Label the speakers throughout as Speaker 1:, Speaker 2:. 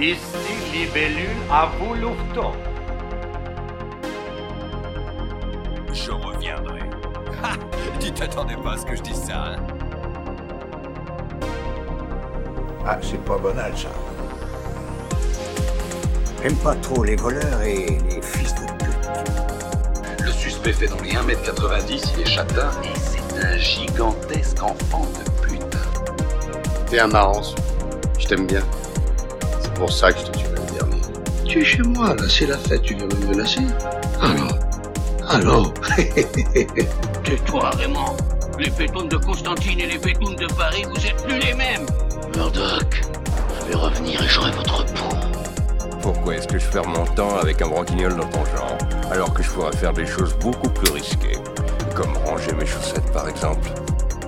Speaker 1: Ici Libellule à vous.
Speaker 2: Je reviendrai. Ha Tu t'attendais pas à ce que je dise ça, hein?
Speaker 3: Ah, c'est pas banal, ça. J'aime pas trop les voleurs et les fils de pute.
Speaker 4: Le suspect fait dans les 1m90, il est châtain et c'est un gigantesque enfant de pute.
Speaker 5: T'es un marrant, je t'aime bien. C'est pour ça que je te tuerai le dernier.
Speaker 3: Tu es chez moi, là, c'est la fête, tu viens me menacer Alors Alors
Speaker 6: Tais-toi, Raymond. Les pétounes de Constantine et les pétounes de Paris, vous êtes plus les mêmes. Murdoch, je vais revenir et j'aurai votre peau.
Speaker 2: Pourquoi est-ce que je perds mon temps avec un branquignol dans ton genre, alors que je pourrais faire des choses beaucoup plus risquées Comme ranger mes chaussettes, par exemple?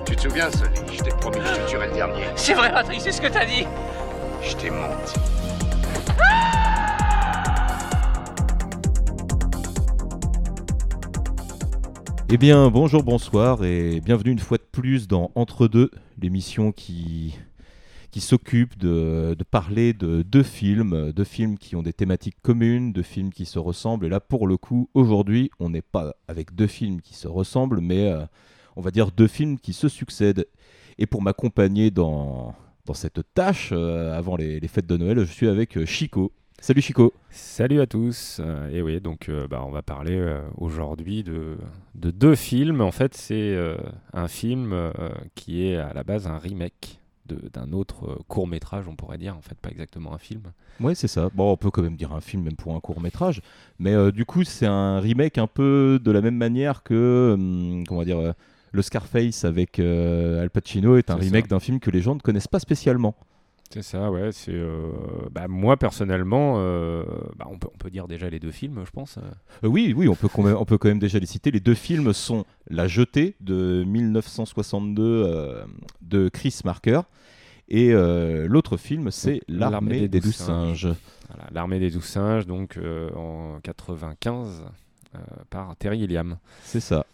Speaker 5: Tu te souviens, Sully Je t'ai promis que je te tuerais le dernier.
Speaker 6: C'est vrai, Patrick, c'est ce que t'as dit.
Speaker 5: Je t'ai menti.
Speaker 7: Eh bien, bonjour, bonsoir et bienvenue une fois de plus dans Entre deux, l'émission qui, s'occupe de, de parler de deux films, deux films qui ont des thématiques communes, deux films qui se ressemblent. Et là, pour le coup, aujourd'hui, on n'est pas avec deux films qui se ressemblent, mais euh, on va dire deux films qui se succèdent. Et pour m'accompagner dans, dans cette tâche, euh, avant les, les fêtes de Noël, je suis avec euh, Chico. Salut Chico.
Speaker 8: Salut à tous. Euh, et oui, donc euh, bah, on va parler euh, aujourd'hui de, de deux films. En fait, c'est un film qui est à la base un remake d'un autre court métrage, on pourrait dire. En fait, pas exactement un film.
Speaker 7: Ouais, c'est ça. Bon, on peut quand même dire un film, même pour un court métrage. Mais du coup, c'est un remake un peu de la même manière que, hum, comment dire, le Scarface avec Al Pacino est un remake d'un film que les gens ne connaissent pas spécialement.
Speaker 8: C'est ça, ouais. C'est euh, bah, moi personnellement, euh, bah, on, peut, on peut dire déjà les deux films, je pense. euh.
Speaker 7: Oui, oui, on peut, quand même, on peut quand même déjà les citer. Les deux films sont La Jetée de 1962 euh, de Chris Marker et l'autre film, c'est L'armée des, douze singes.
Speaker 8: Voilà, L'armée des douze singes, donc en 95 euh, par Terry Gilliam.
Speaker 7: C'est ça.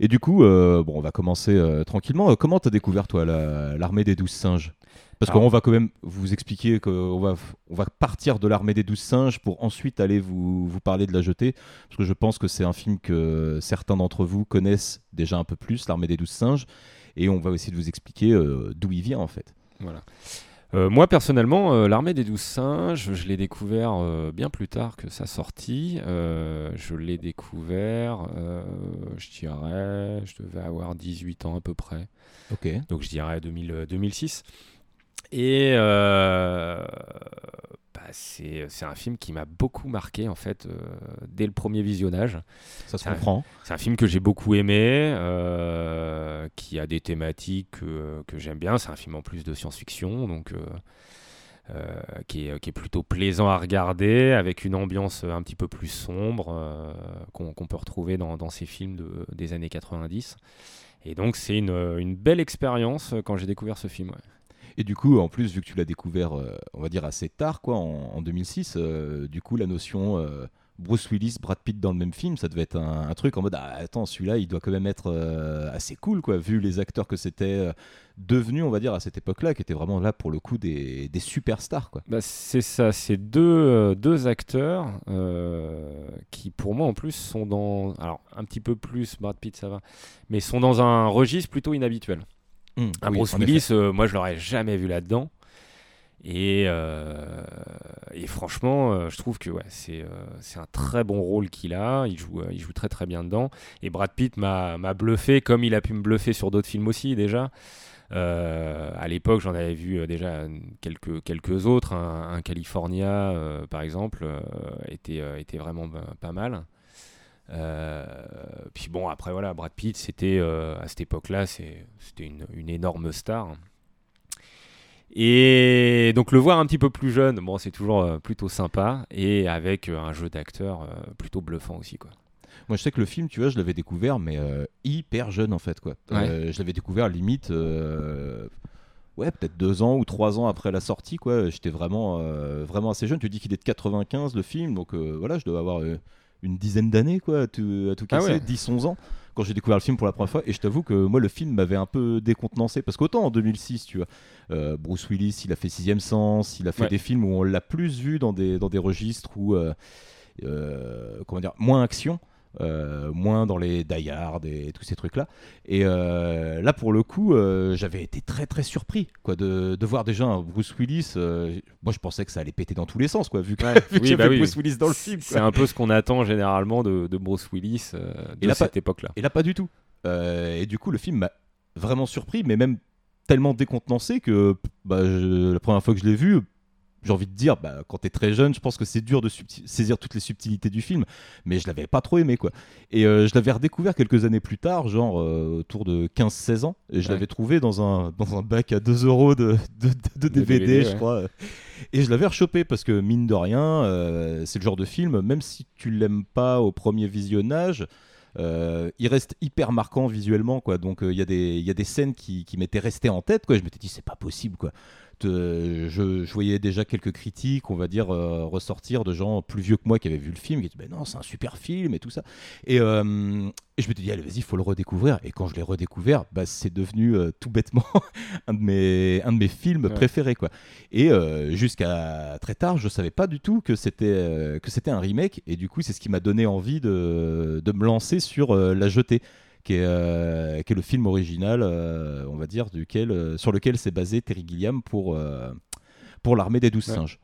Speaker 7: Et du coup, bon, on va commencer tranquillement. Comment t'as découvert, toi, la- l'armée des douze singes? Parce qu'on va quand même vous expliquer qu'on va, on va partir de l'armée des douze singes pour ensuite aller vous, vous parler de la jetée. Parce que je pense que c'est un film que certains d'entre vous connaissent déjà un peu plus, l'armée des douze singes. Et on va essayer de vous expliquer euh, d'où il vient, en fait.
Speaker 8: Voilà. Euh, moi personnellement, euh, l'armée des douze singes, je l'ai découvert euh, bien plus tard que sa sortie. Je l'ai découvert, je dirais, je devais avoir 18 ans à peu près.
Speaker 7: Ok.
Speaker 8: Donc je dirais 2000, euh, 2006. Et euh, bah, c'est un film qui m'a beaucoup marqué en fait euh, dès le premier visionnage.
Speaker 7: Ça se comprend.
Speaker 8: C'est un film que j'ai beaucoup aimé, euh, qui a des thématiques que, j'aime bien. C'est un film en plus de science-fiction, donc qui, est, qui est plutôt plaisant à regarder, avec une ambiance un petit peu plus sombre qu'on peut retrouver dans, dans ces films de- des années 90. Et donc c'est une, une belle expérience quand j'ai découvert ce film. ouais.
Speaker 7: Et du coup, en plus, vu que tu l'as découvert, euh, on va dire assez tard, quoi, en, en 2006, euh, du coup, la notion euh, Bruce Willis, Brad Pitt dans le même film, ça devait être un, truc en mode ah, attends, celui-là, il doit quand même être assez cool, quoi, vu les acteurs que c'était devenu, on va dire, à cette époque-là, qui étaient vraiment là pour le coup des, superstars, quoi.
Speaker 8: Bah, c'est ça, c'est deux, deux acteurs qui, pour moi, en plus, sont dans. Alors, un petit peu plus, Brad Pitt, ça va, mais sont dans un registre plutôt inhabituel.
Speaker 7: Hum,
Speaker 8: Un
Speaker 7: oui,
Speaker 8: Bruce Willis, euh, moi, je l'aurais jamais vu là-dedans. Et, euh, et franchement, euh, je trouve que ouais, c'est un très bon rôle qu'il a. Il joue, il joue très très bien dedans. Et Brad Pitt m'a bluffé comme il a pu me bluffer sur d'autres films aussi déjà. À l'époque, j'en avais vu déjà quelques, quelques autres. Un, un California, par exemple, était, était vraiment pas mal. Euh, puis bon, après voilà, Brad Pitt, c'était euh, à cette époque-là, c'était une, une énorme star. Et donc le voir un petit peu plus jeune, bon, c'est toujours euh, plutôt sympa, et avec euh, un jeu d'acteur plutôt bluffant aussi, quoi.
Speaker 7: Moi, je sais que le film, tu vois, je l'avais découvert, mais euh, hyper jeune, en fait, quoi. Je l'avais découvert limite, ouais, peut-être deux ans ou trois ans après la sortie, quoi. J'étais vraiment, euh, vraiment assez jeune. Tu dis qu'il est de 95, le film, donc euh, voilà, je dois avoir euh, une dizaine d'années, quoi, à tout, à tout
Speaker 8: Ah
Speaker 7: casser,
Speaker 8: ouais.
Speaker 7: 10-11 ans. quand j'ai découvert le film pour la première fois. Et je t'avoue que moi, le film m'avait un peu décontenancé. Parce qu'autant en 2006, tu vois, euh, Bruce Willis, il a fait Sixième Sens, il a fait
Speaker 8: Ouais.
Speaker 7: des films où on l'a plus vu dans des, dans des registres où, euh, euh, comment dire, moins action. Euh, moins dans les Die Hard et tous ces trucs-là. Et euh, là, pour le coup, euh, j'avais été très très surpris quoi, de, de voir déjà un Bruce Willis. moi, je pensais que ça allait péter dans tous les sens, quoi, vu que,
Speaker 8: Ouais.
Speaker 7: vu qu'il
Speaker 8: Oui,
Speaker 7: y
Speaker 8: bah oui.
Speaker 7: Bruce Willis dans le film.
Speaker 8: C'est un peu ce qu'on attend généralement de, de Bruce Willis
Speaker 7: Et
Speaker 8: de
Speaker 7: là,
Speaker 8: cette époque-là.
Speaker 7: Et là, pas du tout. Et du coup, le film m'a vraiment surpris, mais même tellement décontenancé que bah, je- la première fois que je l'ai vu, j'ai envie de dire, bah, quand t'es très jeune, je pense que c'est dur de saisir toutes les subtilités du film, mais je l'avais pas trop aimé, quoi. Et euh, je l'avais redécouvert quelques années plus tard, genre euh, autour de 15-16 ans, et je
Speaker 8: Ouais.
Speaker 7: l'avais trouvé dans un, dans un bac à 2 euros de, de, de- de
Speaker 8: De
Speaker 7: DVD, je crois. Et je l'avais rechopé parce que, mine de rien, euh, c'est le genre de film, même si tu l'aimes pas au premier visionnage, euh, il reste hyper marquant visuellement quoi donc euh, il y a des il y a des scènes qui, qui m'étaient restées en tête quoi je m'étais dit c'est pas possible quoi Te- je, je voyais déjà quelques critiques on va dire euh, ressortir de gens plus vieux que moi qui avaient vu le film qui disaient ben non c'est un super film et tout ça et, euh, et je m'étais dit allez vas-y faut le redécouvrir et quand je l'ai redécouvert bah, c'est devenu euh, tout bêtement un de mes un de mes films
Speaker 8: Ouais.
Speaker 7: préférés quoi et euh, jusqu'à très tard, je savais pas du tout que c'était euh, que c'était un remake. Et du coup, c'est ce qui m'a donné envie de, de me lancer sur euh, La Jetée, qui est, euh, qui est le film original, euh, on va dire, duquel, euh, sur lequel s'est basé Terry Gilliam pour, pour l'armée des douze singes.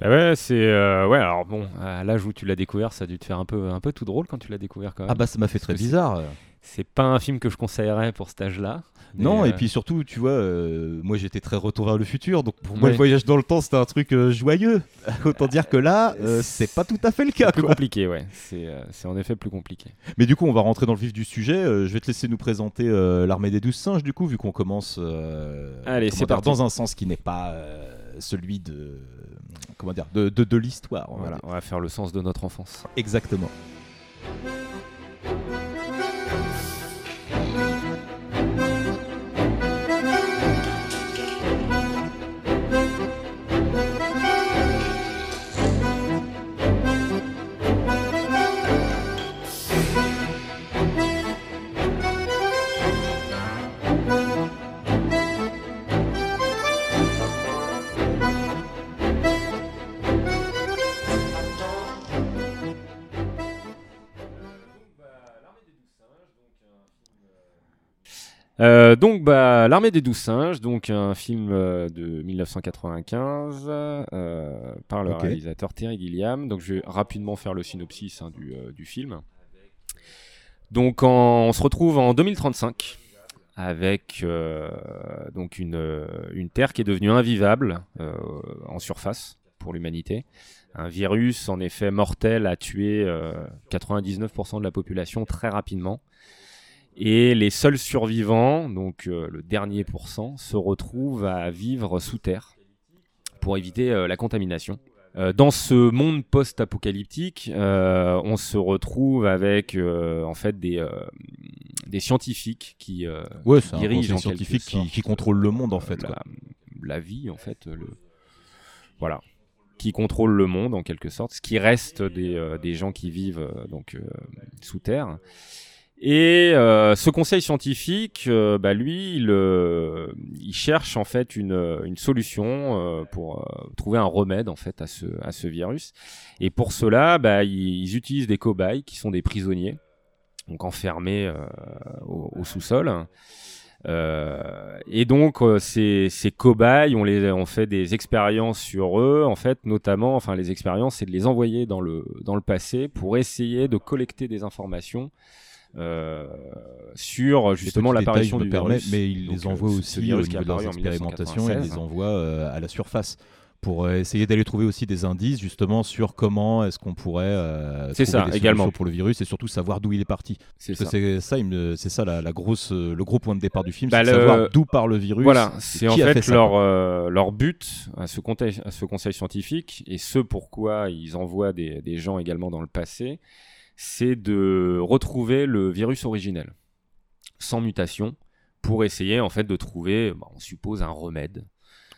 Speaker 8: Bah ouais, c'est euh, ouais. Alors bon, à l'âge où tu l'as découvert, ça a dû te faire un peu un peu tout drôle quand tu l'as découvert quand même.
Speaker 7: Ah bah ça m'a fait très bizarre. euh.
Speaker 8: C'est pas un film que je conseillerais pour cet âge-là.
Speaker 7: Non,
Speaker 8: euh,
Speaker 7: et puis surtout, tu vois, euh, moi j'étais très retour vers le futur, donc pour moi le voyage dans le temps c'était un truc euh, joyeux. Autant dire que là, euh, c'est pas tout à fait le cas.
Speaker 8: plus
Speaker 7: quoi.
Speaker 8: compliqué, ouais. C'est euh, en effet plus compliqué.
Speaker 7: Mais du coup, on va rentrer dans le vif du sujet. Euh, je vais te laisser nous présenter euh, l'armée des douze singes, du coup, vu qu'on commence euh,
Speaker 8: Allez, c'est
Speaker 7: dans un sens qui n'est pas euh, celui de comment dire de, de, de l'histoire.
Speaker 8: Voilà, on va faire le sens de notre enfance.
Speaker 7: Exactement.
Speaker 8: Euh, donc, bah, L'Armée des Douze Singes, donc un film euh, de 1995 euh, par le réalisateur Terry Gilliam. Donc, je vais rapidement faire le synopsis hein, du, du film. Donc, en- on se retrouve en 2035 avec donc une, une Terre qui est devenue invivable en surface pour l'humanité. Un virus, en effet, mortel a tué euh, 99% de la population très rapidement. Et les seuls survivants, donc euh, le dernier pourcent, se retrouvent à vivre sous terre pour éviter euh, la contamination. Euh, dans ce monde post-apocalyptique, on se retrouve avec en fait des, des scientifiques qui
Speaker 7: Ouais, un
Speaker 8: dirigent
Speaker 7: conseil
Speaker 8: en quelque
Speaker 7: scientifique qui, qui contrôle le monde en fait.
Speaker 8: la,
Speaker 7: quoi.
Speaker 8: la vie en fait le voilà qui contrôle le monde en quelque sorte ce qui reste des, des gens qui vivent donc sous terre et euh, ce conseil scientifique euh, bah, lui il, euh, il cherche en fait une, une solution euh, pour euh, trouver un remède en fait à ce, à ce virus. Et pour cela bah, ils, ils utilisent des cobayes qui sont des prisonniers donc enfermés euh, au, au sous-sol. Euh, et donc euh, ces, ces cobayes, on les, on fait des expériences sur eux, en fait, notamment, enfin les expériences, c'est de les envoyer dans le dans le passé pour essayer de collecter des informations euh, sur justement l'apparition du
Speaker 7: permets,
Speaker 8: virus.
Speaker 7: mais il
Speaker 8: Donc,
Speaker 7: les
Speaker 8: euh,
Speaker 7: envoie aussi au niveau de leurs expérimentations, il les
Speaker 8: 1996.
Speaker 7: envoie euh, à la surface pour euh, essayer d'aller trouver aussi des indices justement sur comment est-ce qu'on pourrait euh,
Speaker 8: C'est ça,
Speaker 7: des
Speaker 8: également.
Speaker 7: pour le virus et surtout savoir d'où il est parti.
Speaker 8: C'est ça.
Speaker 7: c'est ça, me- la, la grosse, euh, le gros point de départ du film,
Speaker 8: Bah,
Speaker 7: c'est de
Speaker 8: le-
Speaker 7: savoir d'où part le virus.
Speaker 8: Voilà, c'est en fait, leur, euh, leur but à ce, conseil, à ce conseil scientifique, et ce pourquoi ils envoient des, des gens également dans le passé, c'est de retrouver le virus originel, sans mutation, pour essayer en fait de trouver, bah, on suppose, un remède.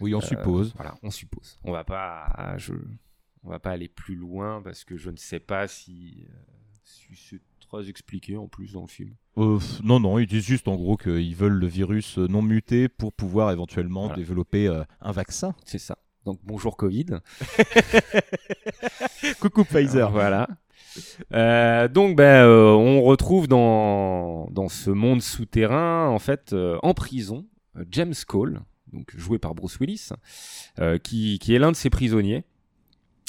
Speaker 7: Oui, on
Speaker 8: Euh,
Speaker 7: suppose.
Speaker 8: Voilà, on suppose. On va pas, je, on va pas aller plus loin parce que je ne sais pas si, euh, si ce très expliqué en plus dans le film.
Speaker 7: Euh, non, non, ils disent juste en gros qu'ils veulent le virus non muté pour pouvoir éventuellement
Speaker 8: Voilà.
Speaker 7: développer un vaccin.
Speaker 8: C'est ça. Donc bonjour Covid.
Speaker 7: Coucou Pfizer.
Speaker 8: Voilà. Euh, donc, ben, euh, on retrouve dans, dans ce monde souterrain, en fait, euh, en prison, James Cole, joué par Bruce Willis, qui, qui est l'un de ses prisonniers.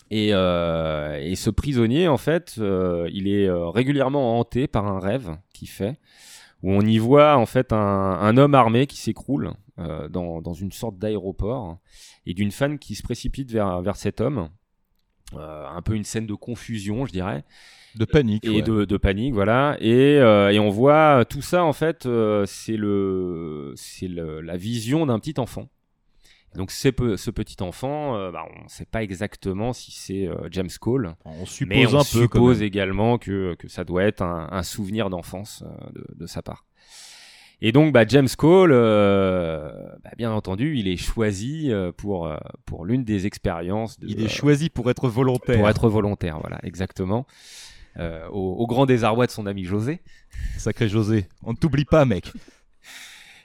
Speaker 8: Et, et ce prisonnier, en fait, il est régulièrement hanté par un rêve qu'il fait, où on y voit en fait un, homme armé qui s'écroule dans, dans une sorte d'aéroport, et d'une femme qui se précipite vers, vers cet homme. Euh, un peu une scène de confusion, je dirais,
Speaker 7: De panique.
Speaker 8: et
Speaker 7: ouais.
Speaker 8: de, de panique, voilà. Et, euh, et on voit tout ça, en fait, euh, c'est le, c'est le- la vision d'un petit enfant. Donc ce petit enfant, euh, bah, on ne sait pas exactement si c'est James Cole,
Speaker 7: On suppose
Speaker 8: mais on
Speaker 7: un
Speaker 8: suppose également que, que ça doit être un, un souvenir d'enfance de, de sa part. Et donc bah, James Cole, euh, bah, bien entendu, il est choisi euh, pour, euh, pour l'une des expériences. De,
Speaker 7: Il est
Speaker 8: euh,
Speaker 7: choisi pour être volontaire.
Speaker 8: pour être volontaire, voilà, exactement. Euh, au, au grand désarroi de son ami José.
Speaker 7: Sacré José. On ne t'oublie pas, mec.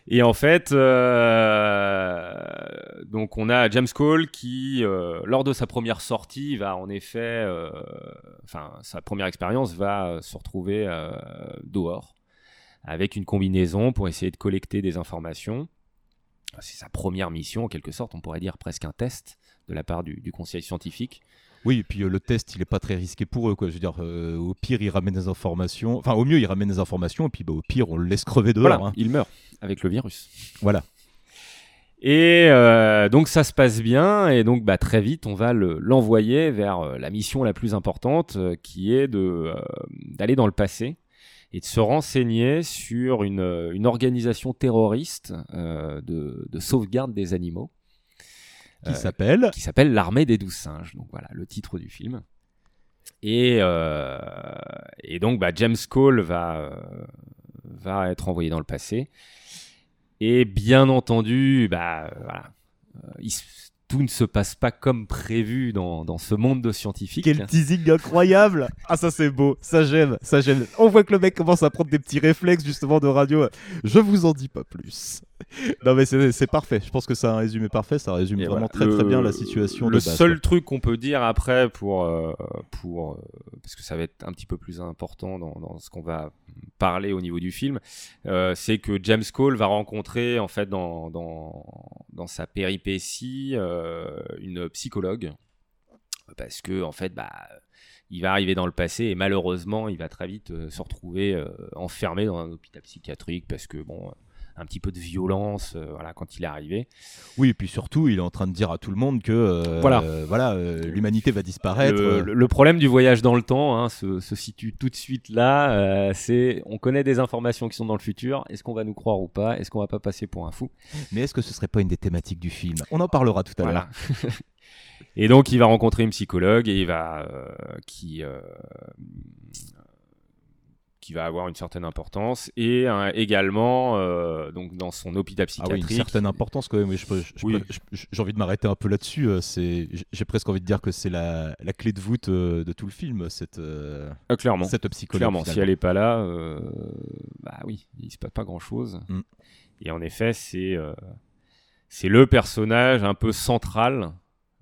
Speaker 8: Et en fait, euh, donc on a James Cole qui, euh, lors de sa première sortie, va en effet, euh, enfin sa première expérience, va se retrouver euh, dehors avec une combinaison pour essayer de collecter des informations. C'est sa première mission, en quelque sorte, on pourrait dire presque un test de la part du, du conseil scientifique.
Speaker 7: Oui, et puis euh, le test, il est pas très risqué pour eux, quoi. Je veux dire, euh, au pire, il ramène des informations. Enfin, au mieux, il ramène des informations, et puis bah, au pire, on le laisse crever dehors.
Speaker 8: Voilà,
Speaker 7: hein.
Speaker 8: il meurt avec le virus.
Speaker 7: Voilà.
Speaker 8: Et euh, donc ça se passe bien, et donc bah, très vite on va le- l'envoyer vers la mission la plus importante, qui est d'aller dans le passé et de se renseigner sur une, euh, une organisation terroriste euh, de, de sauvegarde des animaux
Speaker 7: Qui
Speaker 8: Euh,
Speaker 7: s'appelle
Speaker 8: qui s'appelle l'armée des douze singes. Donc voilà le titre du film. Et, et donc bah, James Cole va, va être envoyé dans le passé. Et bien entendu, bah, voilà, il tout ne se passe pas comme prévu dans, dans ce monde de scientifiques.
Speaker 7: Quel teasing incroyable Ah ça c'est beau, ça j'aime, ça j'aime. On voit que le mec commence à prendre des petits réflexes justement de radio. Je vous en dis pas plus. Non mais c'est parfait, je pense que c'est un résumé parfait, ça résume
Speaker 8: Et
Speaker 7: vraiment
Speaker 8: voilà.
Speaker 7: très très bien la situation
Speaker 8: Le
Speaker 7: de base.
Speaker 8: seul truc qu'on peut dire après pour euh, pour euh, parce que ça va être un petit peu plus important dans, dans ce qu'on va parler au niveau du film, euh, c'est que James Cole va rencontrer en fait dans dans, dans sa péripétie une psychologue parce que en fait bah il va arriver dans le passé et malheureusement il va très vite se retrouver enfermé dans un hôpital psychiatrique parce que bon un petit peu de violence euh, voilà quand il est arrivé
Speaker 7: Oui, et puis surtout, il est en train de dire à tout le monde que euh,
Speaker 8: Voilà.
Speaker 7: voilà, euh, l'humanité va disparaître.
Speaker 8: Le, problème du voyage dans le temps hein, se, se situe tout de suite là. c'est on connaît des informations qui sont dans le futur. Est-ce qu'on va nous croire ou pas? Est-ce qu'on va pas passer pour un fou?
Speaker 7: Mais est-ce que ce serait pas une des thématiques du film? On en parlera tout à l'heure.
Speaker 8: Voilà. et donc il va rencontrer une psychologue et il va euh, qui euh, qui va avoir une certaine importance et euh, également euh, donc dans son hôpital
Speaker 7: Ah oui,
Speaker 8: psychiatrique.
Speaker 7: une certaine importance quand même. Oui. J'ai envie de m'arrêter un peu là-dessus. euh, c'est- J'ai presque envie de dire que c'est la, la clé de voûte de tout le film, cette, euh,
Speaker 8: clairement.
Speaker 7: cette psychologue.
Speaker 8: Clairement, si elle est pas là, euh, bah oui, il se passe pas grand chose.
Speaker 7: Mm.
Speaker 8: Et en effet, c'est c'est le personnage un peu central,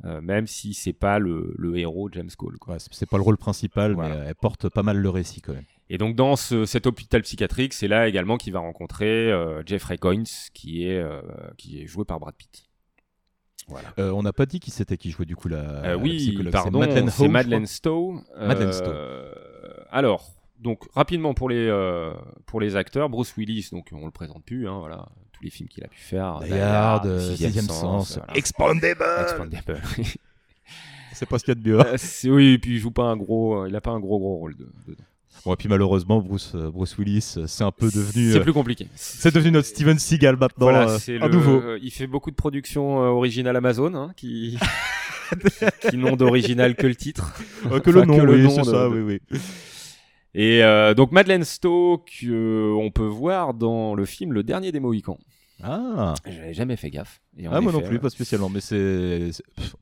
Speaker 8: euh, même si c'est pas le, le héros James Cole.
Speaker 7: Ouais, c'est- c'est pas le rôle principal,
Speaker 8: Voilà.
Speaker 7: mais elle porte pas mal le récit quand même.
Speaker 8: Et donc dans ce- cet hôpital psychiatrique, c'est là également qu'il va rencontrer euh, Jeffrey qui est euh, qui est joué par Brad Pitt. Voilà.
Speaker 7: Euh, on n'a pas dit qui c'était qui jouait du coup la, la
Speaker 8: oui,
Speaker 7: psychologue.
Speaker 8: pardon, c'est Madeleine. Stowe.
Speaker 7: Madeleine
Speaker 8: Euh, alors, donc rapidement pour les pour les acteurs, Bruce Willis, donc on le présente plus, hein, voilà, tous les films qu'il a pu faire,
Speaker 7: euh,
Speaker 8: Sixième
Speaker 7: Sens,
Speaker 8: voilà.
Speaker 7: Expandable
Speaker 8: Expandable.
Speaker 7: C'est pas ce qu'il y a de mieux.
Speaker 8: C'est- oui, et puis il joue pas un gros, il a pas un gros gros rôle de- dedans.
Speaker 7: Bon, et puis malheureusement, Bruce, euh, Bruce Willis, euh, c'est un peu devenu.
Speaker 8: C'est
Speaker 7: euh,
Speaker 8: plus compliqué.
Speaker 7: C'est devenu notre Steven Seagal maintenant.
Speaker 8: Voilà,
Speaker 7: euh,
Speaker 8: c'est
Speaker 7: à
Speaker 8: le-
Speaker 7: nouveau.
Speaker 8: euh, il fait beaucoup de productions euh, originales Amazon, hein, qui qui n'ont d'original que le titre.
Speaker 7: Euh, que le nom,
Speaker 8: que le
Speaker 7: oui,
Speaker 8: nom
Speaker 7: c'est
Speaker 8: de-
Speaker 7: ça,
Speaker 8: de-
Speaker 7: oui, oui.
Speaker 8: Et euh, donc Madeleine Stowe, que on peut voir dans le film Le Dernier des Mohicans.
Speaker 7: Ah,
Speaker 8: J'avais jamais fait gaffe. Et
Speaker 7: ah moi non plus,
Speaker 8: ouais.
Speaker 7: pas spécialement, mais c'est,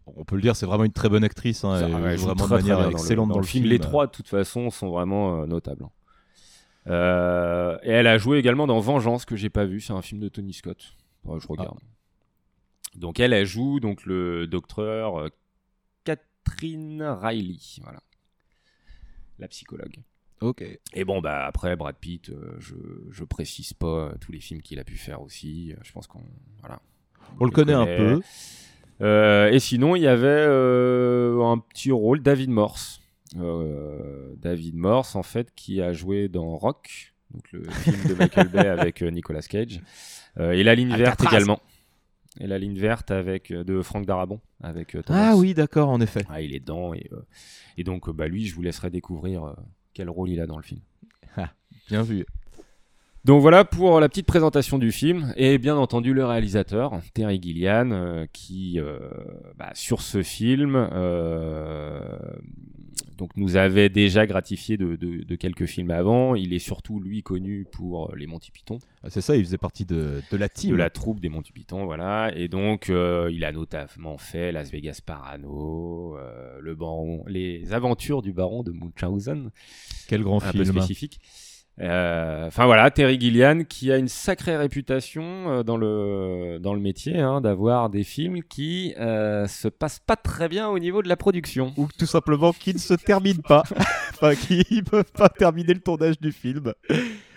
Speaker 7: on peut le dire, c'est vraiment une très bonne actrice, hein, elle
Speaker 8: ouais,
Speaker 7: vraiment
Speaker 8: très,
Speaker 7: de manière
Speaker 8: dans
Speaker 7: excellente
Speaker 8: dans,
Speaker 7: dans,
Speaker 8: le film. Les trois, de toute façon, sont vraiment euh, notables. Euh, et elle a joué également dans Vengeance que j'ai pas vu, c'est un film de Tony Scott. Je regarde. Donc elle, elle joue donc le docteur euh, Catherine Riley, voilà, la psychologue.
Speaker 7: Ok.
Speaker 8: Et bon bah après Brad Pitt, euh, je je précise pas tous les films qu'il a pu faire aussi. Je pense qu'on voilà.
Speaker 7: On le connaît un peu.
Speaker 8: Euh, et sinon, il y avait euh, un petit rôle, David Morse. Euh, David Morse, en fait, qui a joué dans Rock, donc le film de Michael Bay avec euh, Nicolas Cage. Euh, et La ligne verte
Speaker 7: Alcatraz.
Speaker 8: également. Et La ligne verte avec, euh, de Franck Darabon. Avec, euh,
Speaker 7: Ah oui, d'accord, en effet.
Speaker 8: Ah, il est dedans. Et, euh, et donc, euh, bah, lui, je vous laisserai découvrir euh, quel rôle il a dans le film.
Speaker 7: Bien vu.
Speaker 8: Donc voilà pour la petite présentation du film et bien entendu le réalisateur Terry Gilliam euh, qui euh, bah, sur ce film euh, donc nous avait déjà gratifié de, de- de quelques films avant. Il est surtout lui connu pour euh, les Monty Python,
Speaker 7: Ah, C'est ça, il faisait partie de, de la team.
Speaker 8: de la troupe des Monty Python, voilà. Et donc euh, il a notamment fait Las Vegas Parano, euh, le baron, les aventures du baron de Munchausen
Speaker 7: Quel grand
Speaker 8: un peu
Speaker 7: film.
Speaker 8: spécifique. Enfin voilà, Terry Gilliam qui a une sacrée réputation euh, dans le dans le métier hein, d'avoir des films qui euh, se passent pas très bien au niveau de la production.
Speaker 7: Ou tout simplement qui ne se termine pas. enfin, qui ne peuvent pas terminer le tournage du film.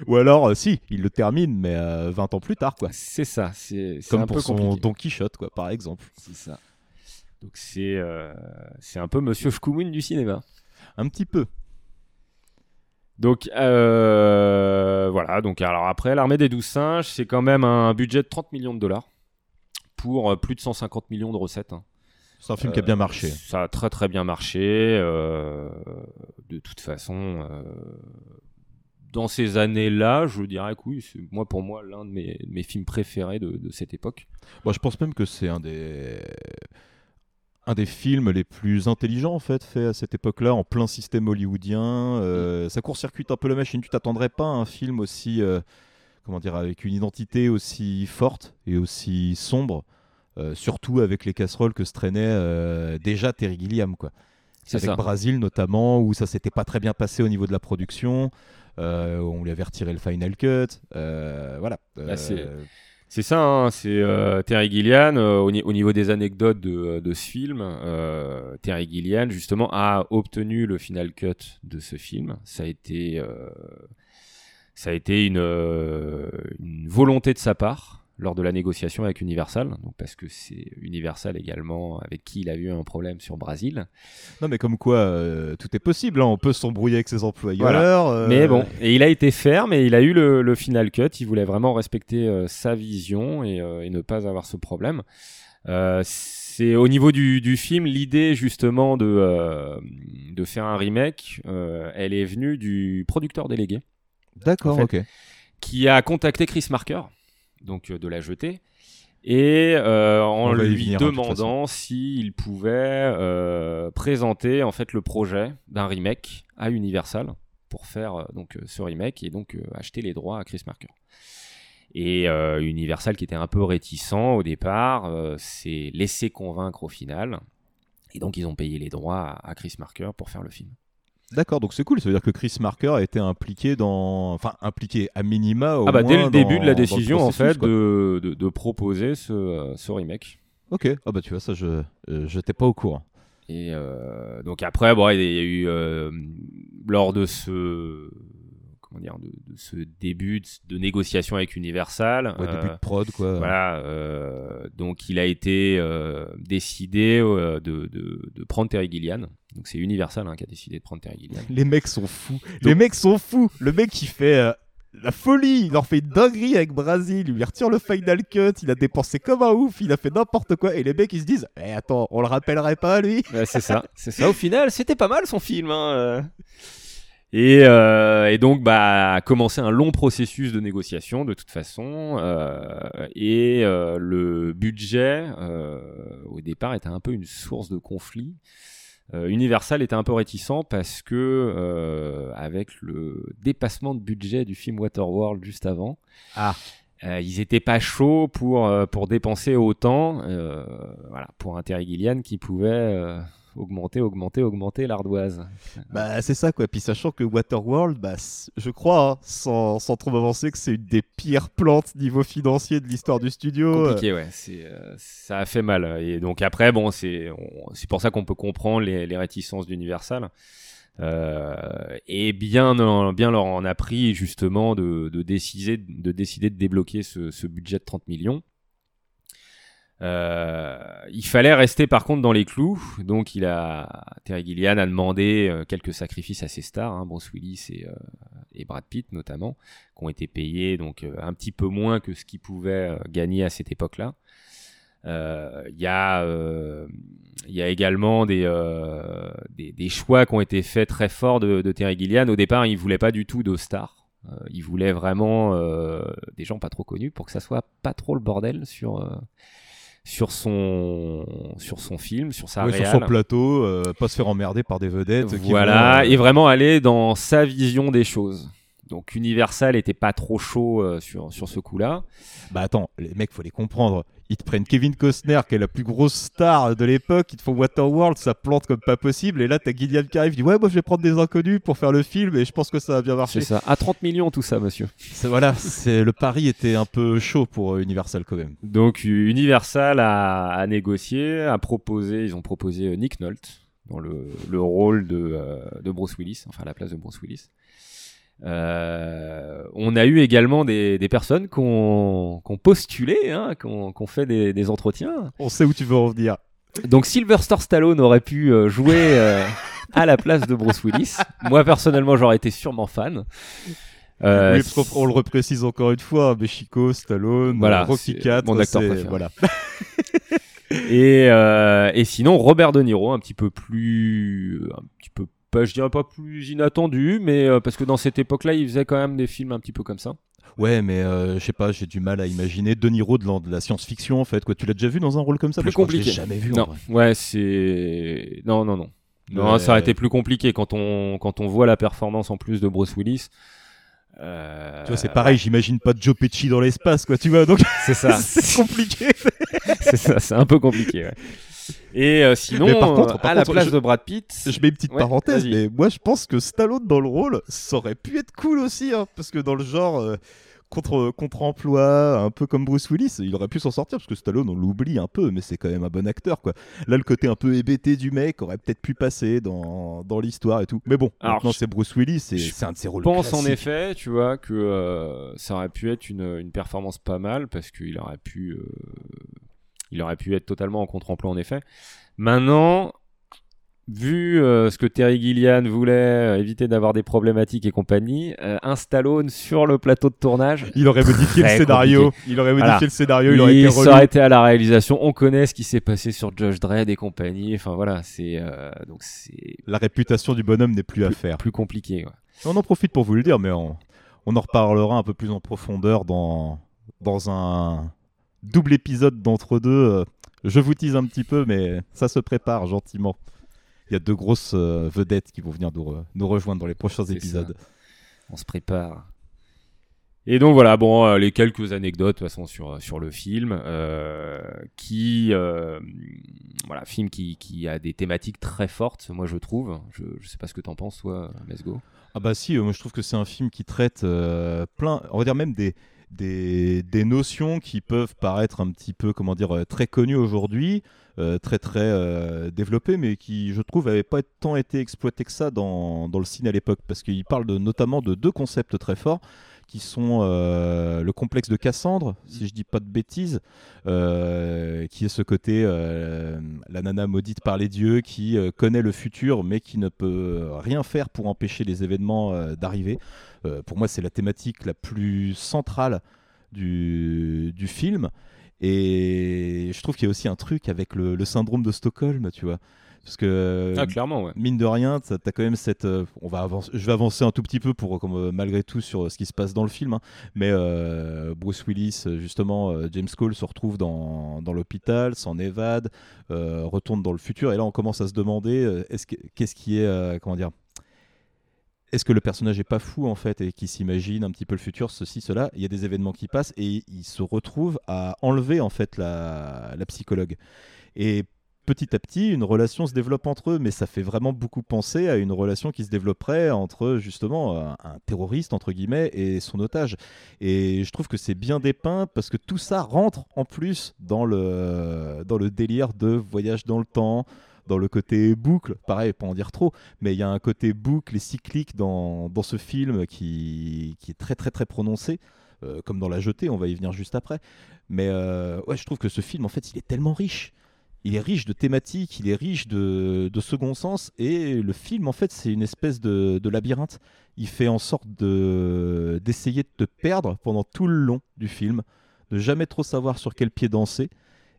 Speaker 7: Ou alors, euh, si, il le termine, mais euh, 20 ans plus tard, quoi.
Speaker 8: C'est ça, c'est c'est
Speaker 7: Comme
Speaker 8: un
Speaker 7: pour
Speaker 8: peu
Speaker 7: son
Speaker 8: compliqué.
Speaker 7: Don Quichotte, quoi, par exemple.
Speaker 8: C'est ça. Donc c'est euh, c'est un peu Monsieur Shkumun du cinéma.
Speaker 7: Un petit peu.
Speaker 8: Donc euh, voilà, donc alors après l'armée des douze singes, c'est quand même un budget de 30 millions de dollars pour euh, plus de 150 millions de recettes. hein.
Speaker 7: C'est un film qui a bien marché.
Speaker 8: Ça a très très bien marché. euh, de toute façon, euh, dans ces années-là, je dirais que oui, c'est moi pour moi l'un de mes, films préférés de, de cette époque.
Speaker 7: Moi, je pense même que c'est un des un des films les plus intelligents en fait fait à cette époque-là en plein système hollywoodien. Euh, ça court-circuite un peu la machine. Tu t'attendrais pas à un film aussi euh, comment dire avec une identité aussi forte et aussi sombre. euh, surtout avec les casseroles que se traînait déjà Terry Gilliam quoi.
Speaker 8: C'est
Speaker 7: avec
Speaker 8: ça.
Speaker 7: Brasil notamment où ça s'était pas très bien passé au niveau de la production. On lui avait retiré le final cut. Voilà.
Speaker 8: Bah, c'est-
Speaker 7: Euh,
Speaker 8: ça, hein, c'est euh, Terry Gilliam. euh, au, ni- au niveau des anecdotes de, de ce film, euh, Terry Gilliam justement a obtenu le final cut de ce film. Ça a été, euh, ça a été euh, une volonté de sa part lors de la négociation avec Universal, donc parce que c'est Universal également avec qui il a eu un problème sur Brasil.
Speaker 7: Non, mais comme quoi, euh, tout est possible. hein. On peut s'embrouiller avec ses employeurs.
Speaker 8: Voilà.
Speaker 7: euh,
Speaker 8: Mais bon, et il a été ferme et il a eu le, le final cut. Il voulait vraiment respecter euh, sa vision et, euh, et ne pas avoir ce problème. Euh, c'est au niveau du, du film, l'idée justement de, euh, de faire un remake, euh, elle est venue du producteur délégué
Speaker 7: D'accord,
Speaker 8: en fait,
Speaker 7: ok.
Speaker 8: qui a contacté Chris Marker, donc euh, de la jetée, et euh, en
Speaker 7: On
Speaker 8: lui
Speaker 7: hein,
Speaker 8: demandant s'il pouvait euh, présenter en fait le projet d'un remake à Universal pour faire donc ce remake et donc acheter les droits à Chris Marker. Et euh, Universal, qui était un peu réticent au départ, euh, s'est laissé convaincre au final. Et donc, ils ont payé les droits à, à Chris Marker pour faire le film.
Speaker 7: D'accord, donc c'est cool. Ça veut dire que Chris Marker a été impliqué dans. Enfin, impliqué à minima. Au
Speaker 8: ah bah, dès
Speaker 7: moins
Speaker 8: le début
Speaker 7: dans-
Speaker 8: de la décision, en fait, de, de, de proposer ce, ce remake.
Speaker 7: Ok, ah bah tu vois, ça, je euh, j'étais pas au courant.
Speaker 8: Et euh, donc après, bon, il y a eu euh, lors de ce comment dire, de, de ce début de, de négociation avec Universal.
Speaker 7: Ouais,
Speaker 8: euh,
Speaker 7: début de prod, quoi.
Speaker 8: Voilà, euh, donc il a été euh, décidé euh, de, de, de prendre Terry Gilliam. Donc c'est Universal hein, qui a décidé de prendre Terry Gilliam.
Speaker 7: Les mecs sont fous. Les mecs sont fous. Le mec, il fait euh, la folie. Il leur fait une dinguerie avec Brasil. Il lui retire le final cut. Il a dépensé comme un ouf. Il a fait n'importe quoi. Et les mecs, ils se disent Eh, attends, on le rappellerait pas, lui
Speaker 8: Ouais, c'est ça, c'est ça. Au final, c'était pas mal son film. hein, euh. Et, euh, et donc, bah, a commencé un long processus de négociation de toute façon. euh, et euh, le budget, euh, au départ, était un peu une source de conflit. Euh, Universal était un peu réticent parce que, euh, avec le dépassement de budget du film Waterworld juste avant,
Speaker 7: Ah.
Speaker 8: euh, ils étaient pas chauds pour, pour dépenser autant, euh, voilà, pour un Terry Gilliam qui pouvait euh, augmenter, augmenter, augmenter l'ardoise.
Speaker 7: Bah, c'est ça, quoi. Puis sachant que Waterworld, bah, je crois, hein, sans, sans trop m'avancer, que c'est une des pires plantes niveau financier de l'histoire du studio.
Speaker 8: compliqué, ouais. Euh, ça a fait mal. Et donc après, bon, c'est, pour ça qu'on peut comprendre les, les réticences d'Universal. Euh, et bien, en- bien leur en a pris justement de, de décider, de décider de débloquer ce, ce budget de 30 millions. Euh, il fallait rester par contre dans les clous, donc il a Terry Gilliam a demandé euh, quelques sacrifices à ses stars, hein, Bruce Willis et, euh, Brad Pitt notamment, qui ont été payés donc euh, un petit peu moins que ce qu'ils pouvaient gagner à cette époque-là. Il y y a également des, des des choix qui ont été faits très forts de, Terry Gilliam. Au départ, il voulait pas du tout de stars. Il voulait vraiment des gens pas trop connus pour que ça soit pas trop le bordel sur euh, sur son sur son film, sur sa
Speaker 7: Ouais, sur son plateau, euh, pas se faire emmerder par des vedettes. qui
Speaker 8: Voilà,
Speaker 7: vont, euh,
Speaker 8: et vraiment aller dans sa vision des choses. Donc Universal était pas trop chaud euh, sur, sur ce coup-là.
Speaker 7: Bah attends, les mecs, faut les comprendre. Ils te prennent Kevin Costner, qui est la plus grosse star de l'époque. Ils te font Waterworld, ça plante comme pas possible. Et là, t'as Gillian qui arrive, dit Ouais, moi je vais prendre des inconnus pour faire le film et je pense que ça va bien marcher.
Speaker 8: C'est ça. À 30 millions tout ça, monsieur.
Speaker 7: Voilà, c'est le pari était un peu chaud pour euh, Universal quand même.
Speaker 8: Donc Universal a, a négocié, a proposé, ils ont proposé euh, Nick Nolte dans le, le rôle de, euh, de Bruce Willis, enfin à la place de Bruce Willis. Euh, on a eu également des, des personnes qui ont, qui ont postulé, hein, qui, ont, qui ont fait des, des entretiens.
Speaker 7: On sait où tu veux en venir.
Speaker 8: Donc Sylvester Stallone aurait pu euh, jouer euh, à la place de Bruce Willis. Moi personnellement, j'aurais été sûrement fan. Euh,
Speaker 7: oui, parce qu'on on le reprécise encore une fois, mais Chico, Stallone,
Speaker 8: Voilà,
Speaker 7: euh, Rocky
Speaker 8: c'est
Speaker 7: 4,
Speaker 8: mon acteur préféré.
Speaker 7: Voilà.
Speaker 8: Et, euh, et sinon, Robert De Niro, un petit peu plus, un petit peu, pas, je dirais pas plus inattendu, mais euh, parce que dans cette époque-là, il faisait quand même des films un petit peu comme ça.
Speaker 7: Ouais, mais euh, je sais pas, j'ai du mal à imaginer De Niro de la, de la science-fiction en fait. Quoi, tu l'as déjà vu dans un rôle comme ça?
Speaker 8: Plus
Speaker 7: Moi, je crois que je l'ai
Speaker 8: compliqué.
Speaker 7: jamais vu. en
Speaker 8: Non,
Speaker 7: vrai.
Speaker 8: ouais, c'est, non, non, non. Non,
Speaker 7: Ouais.
Speaker 8: ça aurait été plus compliqué quand on, quand on voit la performance en plus de Bruce Willis. Euh,
Speaker 7: Tu vois, c'est pareil, j'imagine pas Joe Pesci dans l'espace, quoi, tu vois, donc
Speaker 8: C'est ça.
Speaker 7: c'est compliqué.
Speaker 8: c'est ça, c'est un peu compliqué. ouais. Et euh, sinon,
Speaker 7: par contre-
Speaker 8: euh,
Speaker 7: par
Speaker 8: à la
Speaker 7: contre,
Speaker 8: place
Speaker 7: je-
Speaker 8: de Brad Pitt,
Speaker 7: Je mets une petite
Speaker 8: Ouais,
Speaker 7: parenthèse, mais moi je pense que Stallone dans le rôle, ça aurait pu être cool aussi, hein, parce que dans le genre euh, contre contre-emploi, un peu comme Bruce Willis, il aurait pu s'en sortir, parce que Stallone on l'oublie un peu, mais c'est quand même un bon acteur, quoi. Là, le côté un peu hébété du mec aurait peut-être pu passer dans, dans l'histoire et tout. Mais bon,
Speaker 8: Alors,
Speaker 7: maintenant
Speaker 8: je-
Speaker 7: c'est Bruce Willis, c'est
Speaker 8: je
Speaker 7: c'est un de ses rôles
Speaker 8: pense en effet, tu vois, que euh, ça aurait pu être une, une performance pas mal parce qu'il aurait pu, euh, il aurait pu être totalement en contre-emploi en effet. Maintenant, vu euh, ce que Terry Gilliam voulait, euh, éviter d'avoir des problématiques et compagnie, euh, un Stallone sur le plateau de tournage.
Speaker 7: Il aurait modifié le scénario.
Speaker 8: compliqué.
Speaker 7: Il aurait modifié
Speaker 8: Voilà.
Speaker 7: le scénario. Il aurait été
Speaker 8: Il
Speaker 7: relou.
Speaker 8: s'aurait été à la réalisation. On connaît ce qui s'est passé sur Judge Dredd et compagnie. Enfin voilà, c'est euh, donc c'est
Speaker 7: La réputation du bonhomme n'est plus à faire.
Speaker 8: plus compliqué. ouais.
Speaker 7: On en profite pour vous le dire, mais on, on en reparlera un peu plus en profondeur dans, dans un double épisode d'entre deux. Euh, Je vous tease un petit peu, mais ça se prépare gentiment. Il y a deux grosses euh, vedettes qui vont venir nous, re- nous rejoindre dans les prochains épisodes.
Speaker 8: On se prépare. Et donc voilà, bon, euh, les quelques anecdotes de toute façon sur sur le film, euh, qui euh, voilà, film qui, qui a des thématiques très fortes, moi je trouve. Je, je sais pas ce que t'en penses, toi, Let's Go.
Speaker 7: Ah bah si, euh, moi je trouve que c'est un film qui traite euh, plein, on va dire même des, des, des notions qui peuvent paraître un petit peu, comment dire, euh, très connues aujourd'hui, euh, très très euh, développées, mais qui je trouve n'avaient pas tant été exploitées que ça dans, dans le ciné à l'époque, parce qu'il parle de, notamment de deux concepts très forts qui sont euh, le complexe de Cassandre, si je dis pas de bêtises, euh, qui est ce côté euh, la nana maudite par les dieux qui connaît le futur mais qui ne peut rien faire pour empêcher les événements d'arriver. Pour moi, c'est la thématique la plus centrale du, film. Et je trouve qu'il y a aussi un truc avec le syndrome de Stockholm, tu vois. Parce que
Speaker 8: Ah, clairement, ouais.
Speaker 7: mine de rien, t'as as quand même cette. euh, on va avancer, je vais avancer un tout petit peu pour, comme, euh, malgré tout sur euh, ce qui se passe dans le film. hein. mais euh, Bruce Willis, euh, justement, euh, James Cole se retrouve dans, dans l'hôpital, s'en évade, euh, retourne dans le futur. Et là, on commence à se demander euh, est-ce que- qu'est-ce qui est. euh, comment dire est-ce que le personnage est pas fou en fait et qui s'imagine un petit peu le futur, ceci, cela Il y a des événements qui passent et il se retrouve à enlever en fait la, la psychologue. Et petit à petit, une relation se développe entre eux, mais ça fait vraiment beaucoup penser à une relation qui se développerait entre justement un, terroriste entre guillemets et son otage. Et je trouve que c'est bien dépeint parce que tout ça rentre en plus dans le dans le délire de voyage dans le temps, dans le côté boucle, pareil, pas en dire trop, mais il y a un côté boucle et cyclique dans, dans ce film qui, qui est très très très prononcé, euh, comme dans La Jetée, on va y venir juste après. Mais euh, ouais, je trouve que ce film, en fait, il est tellement riche. Il est riche de thématiques, il est riche de, de second sens, et le film, en fait, c'est une espèce de, de labyrinthe. Il fait en sorte de, d'essayer de te perdre pendant tout le long du film, de jamais trop savoir sur quel pied danser,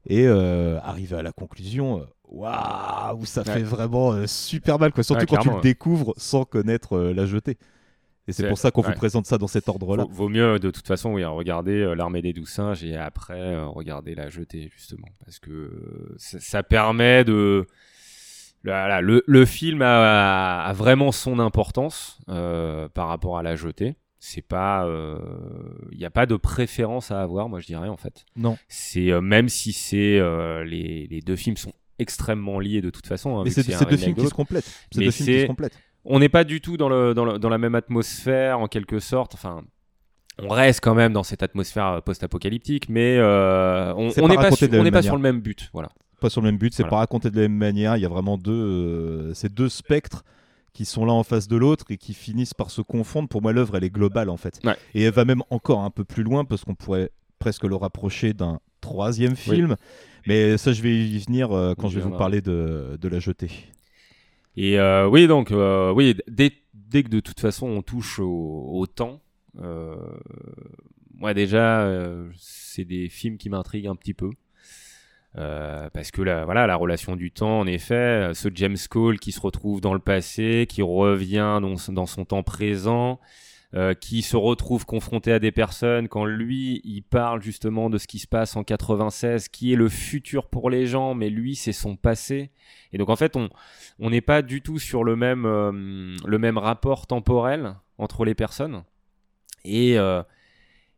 Speaker 7: et euh, arriver à la conclusion, euh, waouh, ça
Speaker 8: Ouais.
Speaker 7: fait vraiment euh, super mal, quoi. Surtout
Speaker 8: Ouais,
Speaker 7: quand tu le découvres sans connaître euh, la jetée. Et c'est pour ça qu'on
Speaker 8: ouais.
Speaker 7: vous présente ça dans cet ordre-là.
Speaker 8: Vaut, vaut mieux de toute façon oui, regarder euh, l'armée des douze singes et après euh, regarder la jetée justement parce que euh, ça, ça permet de voilà, le, le film a, a vraiment son importance euh, par rapport à la jetée. C'est pas, il n'y a pas de préférence à avoir, moi je dirais en fait.
Speaker 7: Non.
Speaker 8: C'est euh, même si c'est les, les deux films sont extrêmement liés de toute façon. hein,
Speaker 7: Mais c'est deux films qui se complètent. C'est deux films qui se complètent.
Speaker 8: On n'est pas du tout dans, le, dans, le- dans la même atmosphère en quelque sorte. Enfin, on reste quand même dans cette atmosphère euh, post-apocalyptique, mais euh, on
Speaker 7: C'est
Speaker 8: on
Speaker 7: pas
Speaker 8: n'est pas, sur, on pas le même but. Voilà.
Speaker 7: Pas sur le même but, c'est
Speaker 8: Voilà.
Speaker 7: pas raconté de la même manière. Il y a vraiment deux, euh, ces deux spectres qui sont l'un en face de l'autre et qui finissent par se confondre. Pour moi, l'œuvre, elle est globale en fait.
Speaker 8: Ouais.
Speaker 7: Et elle va même encore un peu plus loin parce qu'on pourrait presque le rapprocher d'un troisième film. Mais ça, je vais y venir euh, quand je vais vous parler de, de la jetée.
Speaker 8: Et euh, oui, donc, euh, oui, dès, dès que de toute façon on touche au, au temps, euh, moi déjà, euh, c'est des films qui m'intriguent un petit peu. Euh, parce que la, voilà, la relation du temps, en effet, ce James Cole qui se retrouve dans le passé, qui revient dans, dans son temps présent, euh, qui se retrouve confronté à des personnes quand lui, il parle justement de ce qui se passe en 96, qui est le futur pour les gens, mais lui, c'est son passé. Et donc en fait, on on n'est pas du tout sur le même, euh, le même rapport temporel entre les personnes. Et, euh,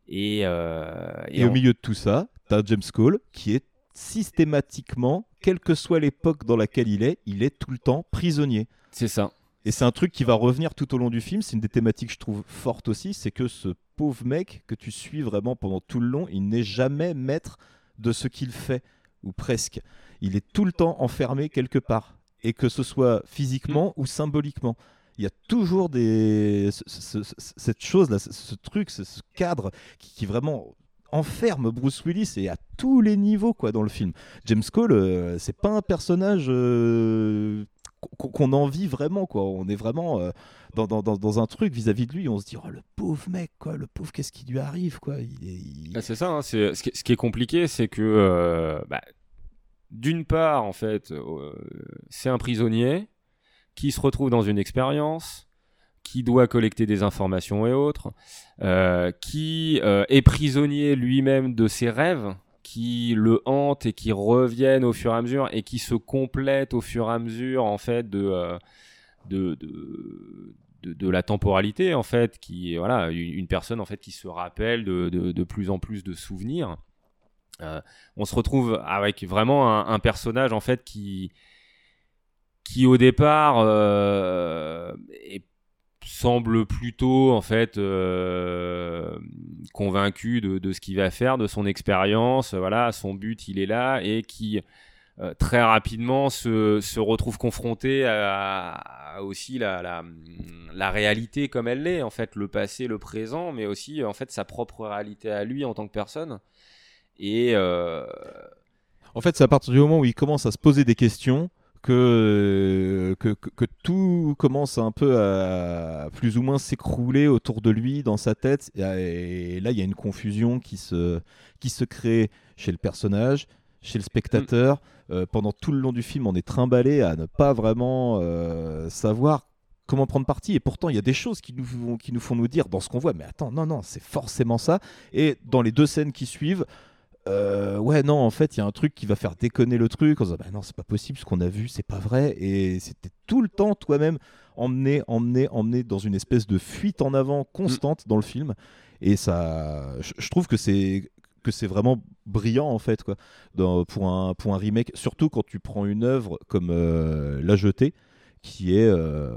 Speaker 8: et,
Speaker 7: Et,
Speaker 8: on-
Speaker 7: au milieu de tout ça, t'as James Cole qui est systématiquement, quelle que soit l'époque dans laquelle il est, il est tout le temps prisonnier.
Speaker 8: c'est ça.
Speaker 7: Et c'est un truc qui va revenir tout au long du film. C'est une des thématiques que je trouve forte aussi. C'est que ce pauvre mec que tu suis vraiment pendant tout le long, il n'est jamais maître de ce qu'il fait, ou presque. Il est tout le temps enfermé quelque part. Et que ce soit physiquement ou symboliquement. Il y a toujours des... ce- ce- ce- cette chose-là, ce, ce truc, ce, ce cadre qui, qui vraiment enferme Bruce Willis et à tous les niveaux quoi dans le film. James Cole, euh, c'est pas un personnage euh, qu'on qu'on envie vraiment quoi. On est vraiment euh, dans, dans, un truc vis-à-vis de lui. On se dit oh le pauvre mec quoi, le pauvre qu'est-ce qui lui arrive quoi? Il
Speaker 8: Ah, c'est ça. hein, c'est- ce, qui, est compliqué, c'est que euh, bah, d'une part, en fait, euh, c'est un prisonnier qui se retrouve dans une expérience, qui doit collecter des informations et autres, qui est prisonnier lui-même de ses rêves, qui le hantent et qui reviennent au fur et à mesure et qui se complètent au fur et à mesure en fait de euh, de, de, de, la temporalité en fait qui voilà une, personne en fait qui se rappelle de, de, plus en plus de souvenirs. Euh, on se retrouve avec vraiment un, un personnage en fait qui qui au départ euh, est- semble plutôt en fait euh, convaincu de, ce qu'il va faire, de son expérience, voilà, son but il est là et qui euh, très rapidement se, se retrouve confronté à, aussi la, la, la réalité comme elle l'est, en fait, le passé, le présent, mais aussi en fait sa propre réalité à lui en tant que personne. Et euh,
Speaker 7: En fait, c'est à partir du moment où il commence à se poser des questions que, que, que, tout commence un peu à plus ou moins s'écrouler autour de lui, dans sa tête. Et, là, il y a une confusion qui se, qui se crée chez le personnage, chez le spectateur. Euh, pendant tout le long du film, on est trimballé à ne pas vraiment euh, savoir comment prendre parti. Et pourtant, il y a des choses qui nous, qui nous font nous dire dans ce qu'on voit, mais attends, non, non, c'est forcément ça. Et dans les deux scènes qui suivent, euh, ouais, non, en fait, il y a un truc qui va faire déconner le truc. Se dit, bah non, c'est pas possible, ce qu'on a vu, c'est pas vrai. Et c'était tout le temps toi-même emmené, emmené, emmené dans une espèce de fuite en avant constante dans le film. Et ça, je, trouve que c'est que c'est vraiment brillant en fait quoi, pour, un, pour un remake, surtout quand tu prends une œuvre comme euh, La Jetée, qui est, euh,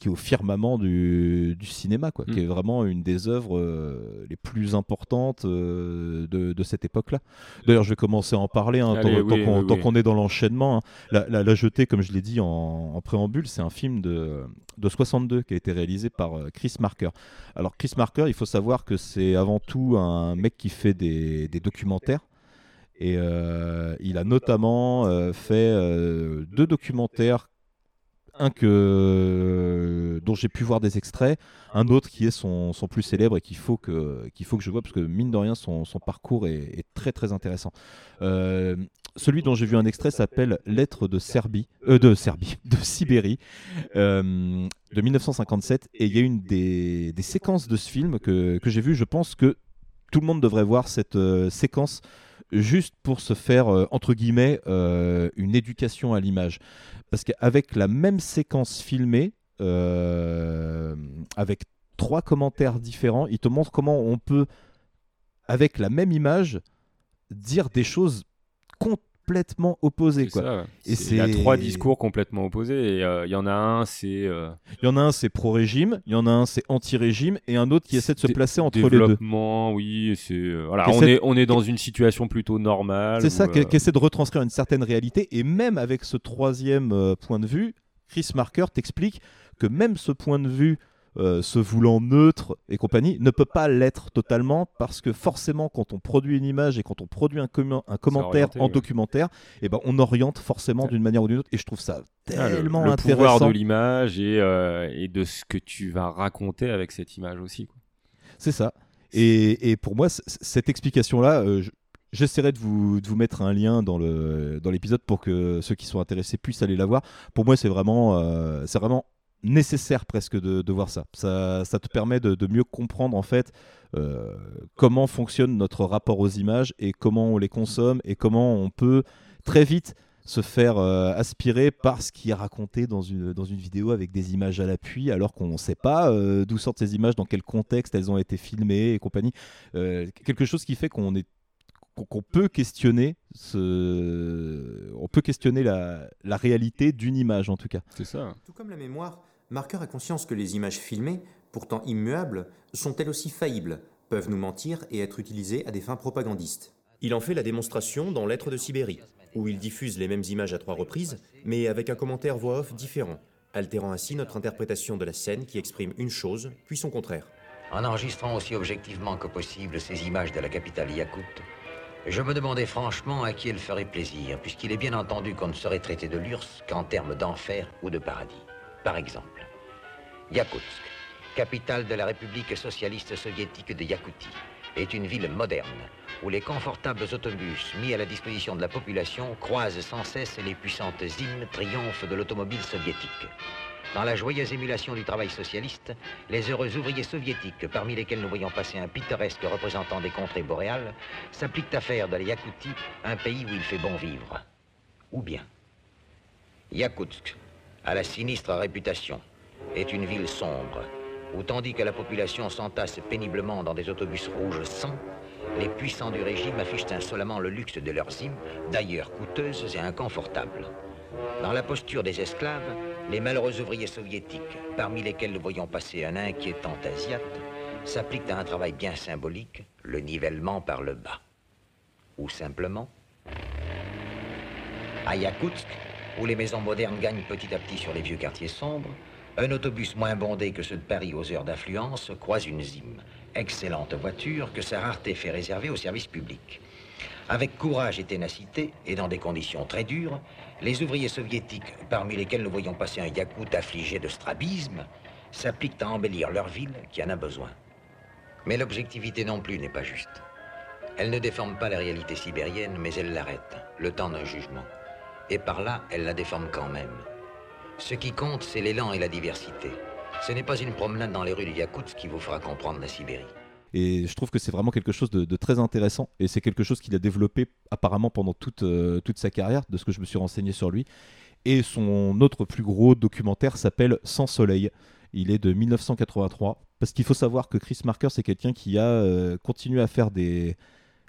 Speaker 7: qui est au firmament du, du cinéma, quoi,
Speaker 8: Mm.
Speaker 7: qui est vraiment une des œuvres euh, les plus importantes euh, de, de cette époque-là. D'ailleurs, je vais commencer à en parler hein, tant,
Speaker 8: Allez,
Speaker 7: tant
Speaker 8: oui,
Speaker 7: qu'on
Speaker 8: oui, oui.
Speaker 7: est dans l'enchaînement. hein. La, la, La Jetée, comme je l'ai dit en, en préambule, c'est un film de, de 62 qui a été réalisé par Chris Marker. Alors, Chris Marker, il faut savoir que c'est avant tout un mec qui fait des, des documentaires. Et euh, il a notamment euh, fait euh, deux documentaires. Un que, dont j'ai pu voir des extraits, un autre qui est son, son plus célèbre et qu'il faut, que, qu'il faut que je vois parce que mine de rien son, son parcours est, très très intéressant. Euh, celui dont j'ai vu un extrait s'appelle Lettre de Serbie, euh, de Serbie, de Sibérie, euh, de 1957 et il y a une des, des séquences de ce film que, que j'ai vu. Je pense que tout le monde devrait voir cette euh, séquence juste pour se faire, euh, entre guillemets, euh, une éducation à l'image. Parce qu'avec la même séquence filmée, euh, avec trois commentaires différents, il te montre comment on peut, avec la même image, dire des choses complètement opposées.
Speaker 8: C'est
Speaker 7: Quoi.
Speaker 8: ça, ouais.
Speaker 7: Et
Speaker 8: C'est- Il y a trois discours complètement opposés. Et euh, il y en a un, c'est euh,
Speaker 7: Il y en a un, c'est pro-régime, il y en a un, c'est anti-régime, et un autre qui essaie de se placer entre les deux.
Speaker 8: développement, oui. C'est euh, voilà, on est on est dans une situation plutôt normale.
Speaker 7: C'est ça, qui, essaie de retranscrire une certaine réalité. Et même avec ce troisième point de vue, Chris Marker t'explique que même ce point de vue, euh, se voulant neutre et compagnie, ne peut pas l'être totalement parce que forcément, quand on produit une image et quand on produit un, un commentaire
Speaker 8: orienté,
Speaker 7: en
Speaker 8: ouais.
Speaker 7: documentaire, eh ben, on oriente forcément d'une manière ou d'une autre. Et je trouve ça
Speaker 8: ah, le-
Speaker 7: tellement
Speaker 8: le,
Speaker 7: intéressant.
Speaker 8: pouvoir de l'image et, euh, et de ce que tu vas raconter avec cette image aussi.
Speaker 7: C'est ça. Et, et pour moi, cette explication-là, euh, je- j'essaierai de vous, de vous mettre un lien dans le dans l'épisode pour que ceux qui sont intéressés puissent aller la voir. Pour moi, c'est vraiment, euh, c'est vraiment nécessaire presque de, voir ça. ça. Te permet de, mieux comprendre en fait euh, comment fonctionne notre rapport aux images et comment on les consomme et comment on peut très vite se faire euh, aspirer par ce qui est raconté dans une, dans une vidéo avec des images à l'appui alors qu'on ne sait pas euh, d'où sortent ces images, dans quel contexte elles ont été filmées et compagnie. Quelque chose qui fait qu'on est qu'on peut questionner ce... on peut questionner la, la réalité d'une image en tout cas.
Speaker 8: C'est ça.
Speaker 9: Tout comme la mémoire, Marker a conscience que les images filmées, pourtant immuables, sont elles aussi faillibles, peuvent nous mentir et être utilisées à des fins propagandistes. Il en fait la démonstration dans Lettres de Sibérie, où il diffuse les mêmes images à trois reprises, mais avec un commentaire voix off différent, altérant ainsi notre interprétation de la scène qui exprime une chose, puis son contraire.
Speaker 10: En enregistrant aussi objectivement que possible ces images de la capitale Yakout, je me demandais franchement à qui elle ferait plaisir, puisqu'il est bien entendu qu'on ne saurait traiter de l'URSS qu'en termes d'enfer ou de paradis. Par exemple, Yakoutsk, capitale de la République socialiste soviétique de Yakoutie, est une ville moderne où les confortables autobus mis à la disposition de la population croisent sans cesse les puissantes hymnes triomphes de l'automobile soviétique. Dans la joyeuse émulation du travail socialiste, les heureux ouvriers soviétiques, parmi lesquels nous voyons passer un pittoresque représentant des contrées boréales, s'appliquent à faire de la Yakoutie un pays où il fait bon vivre. Ou bien, Yakoutsk, à la sinistre réputation, est une ville sombre, où tandis que la population s'entasse péniblement dans des autobus rouges sans, les puissants du régime affichent insolemment le luxe de leurs hymnes, d'ailleurs coûteuses et inconfortables. Dans la posture des esclaves, les malheureux ouvriers soviétiques, parmi lesquels nous voyons passer un inquiétant asiate, s'appliquent à un travail bien symbolique, le nivellement par le bas. Ou simplement, à Yakoutsk, où les maisons modernes gagnent petit à petit sur les vieux quartiers sombres, un autobus moins bondé que ceux de Paris aux heures d'affluence croise une Zim, excellente voiture que sa rareté fait réserver au service public. Avec courage et ténacité, et dans des conditions très dures, les ouvriers soviétiques, parmi lesquels nous voyons passer un Yakout affligé de strabisme, s'appliquent à embellir leur ville qui en a besoin. Mais l'objectivité non plus n'est pas juste. Elle ne déforme pas la réalité sibérienne, mais elle l'arrête, le temps d'un jugement. Et par là, elle la déforme quand même. Ce qui compte, c'est l'élan et la diversité. Ce n'est pas une promenade dans les rues du Yakoutsk qui vous fera comprendre la Sibérie.
Speaker 7: Et je trouve que c'est vraiment quelque chose de, très intéressant. Et c'est quelque chose qu'il a développé apparemment pendant toute, euh, toute sa carrière, de ce que je me suis renseigné sur lui. Et son autre plus gros documentaire s'appelle Sans Soleil. Il est de 1983. Parce qu'il faut savoir que Chris Marker, c'est quelqu'un qui a euh, continué à faire des,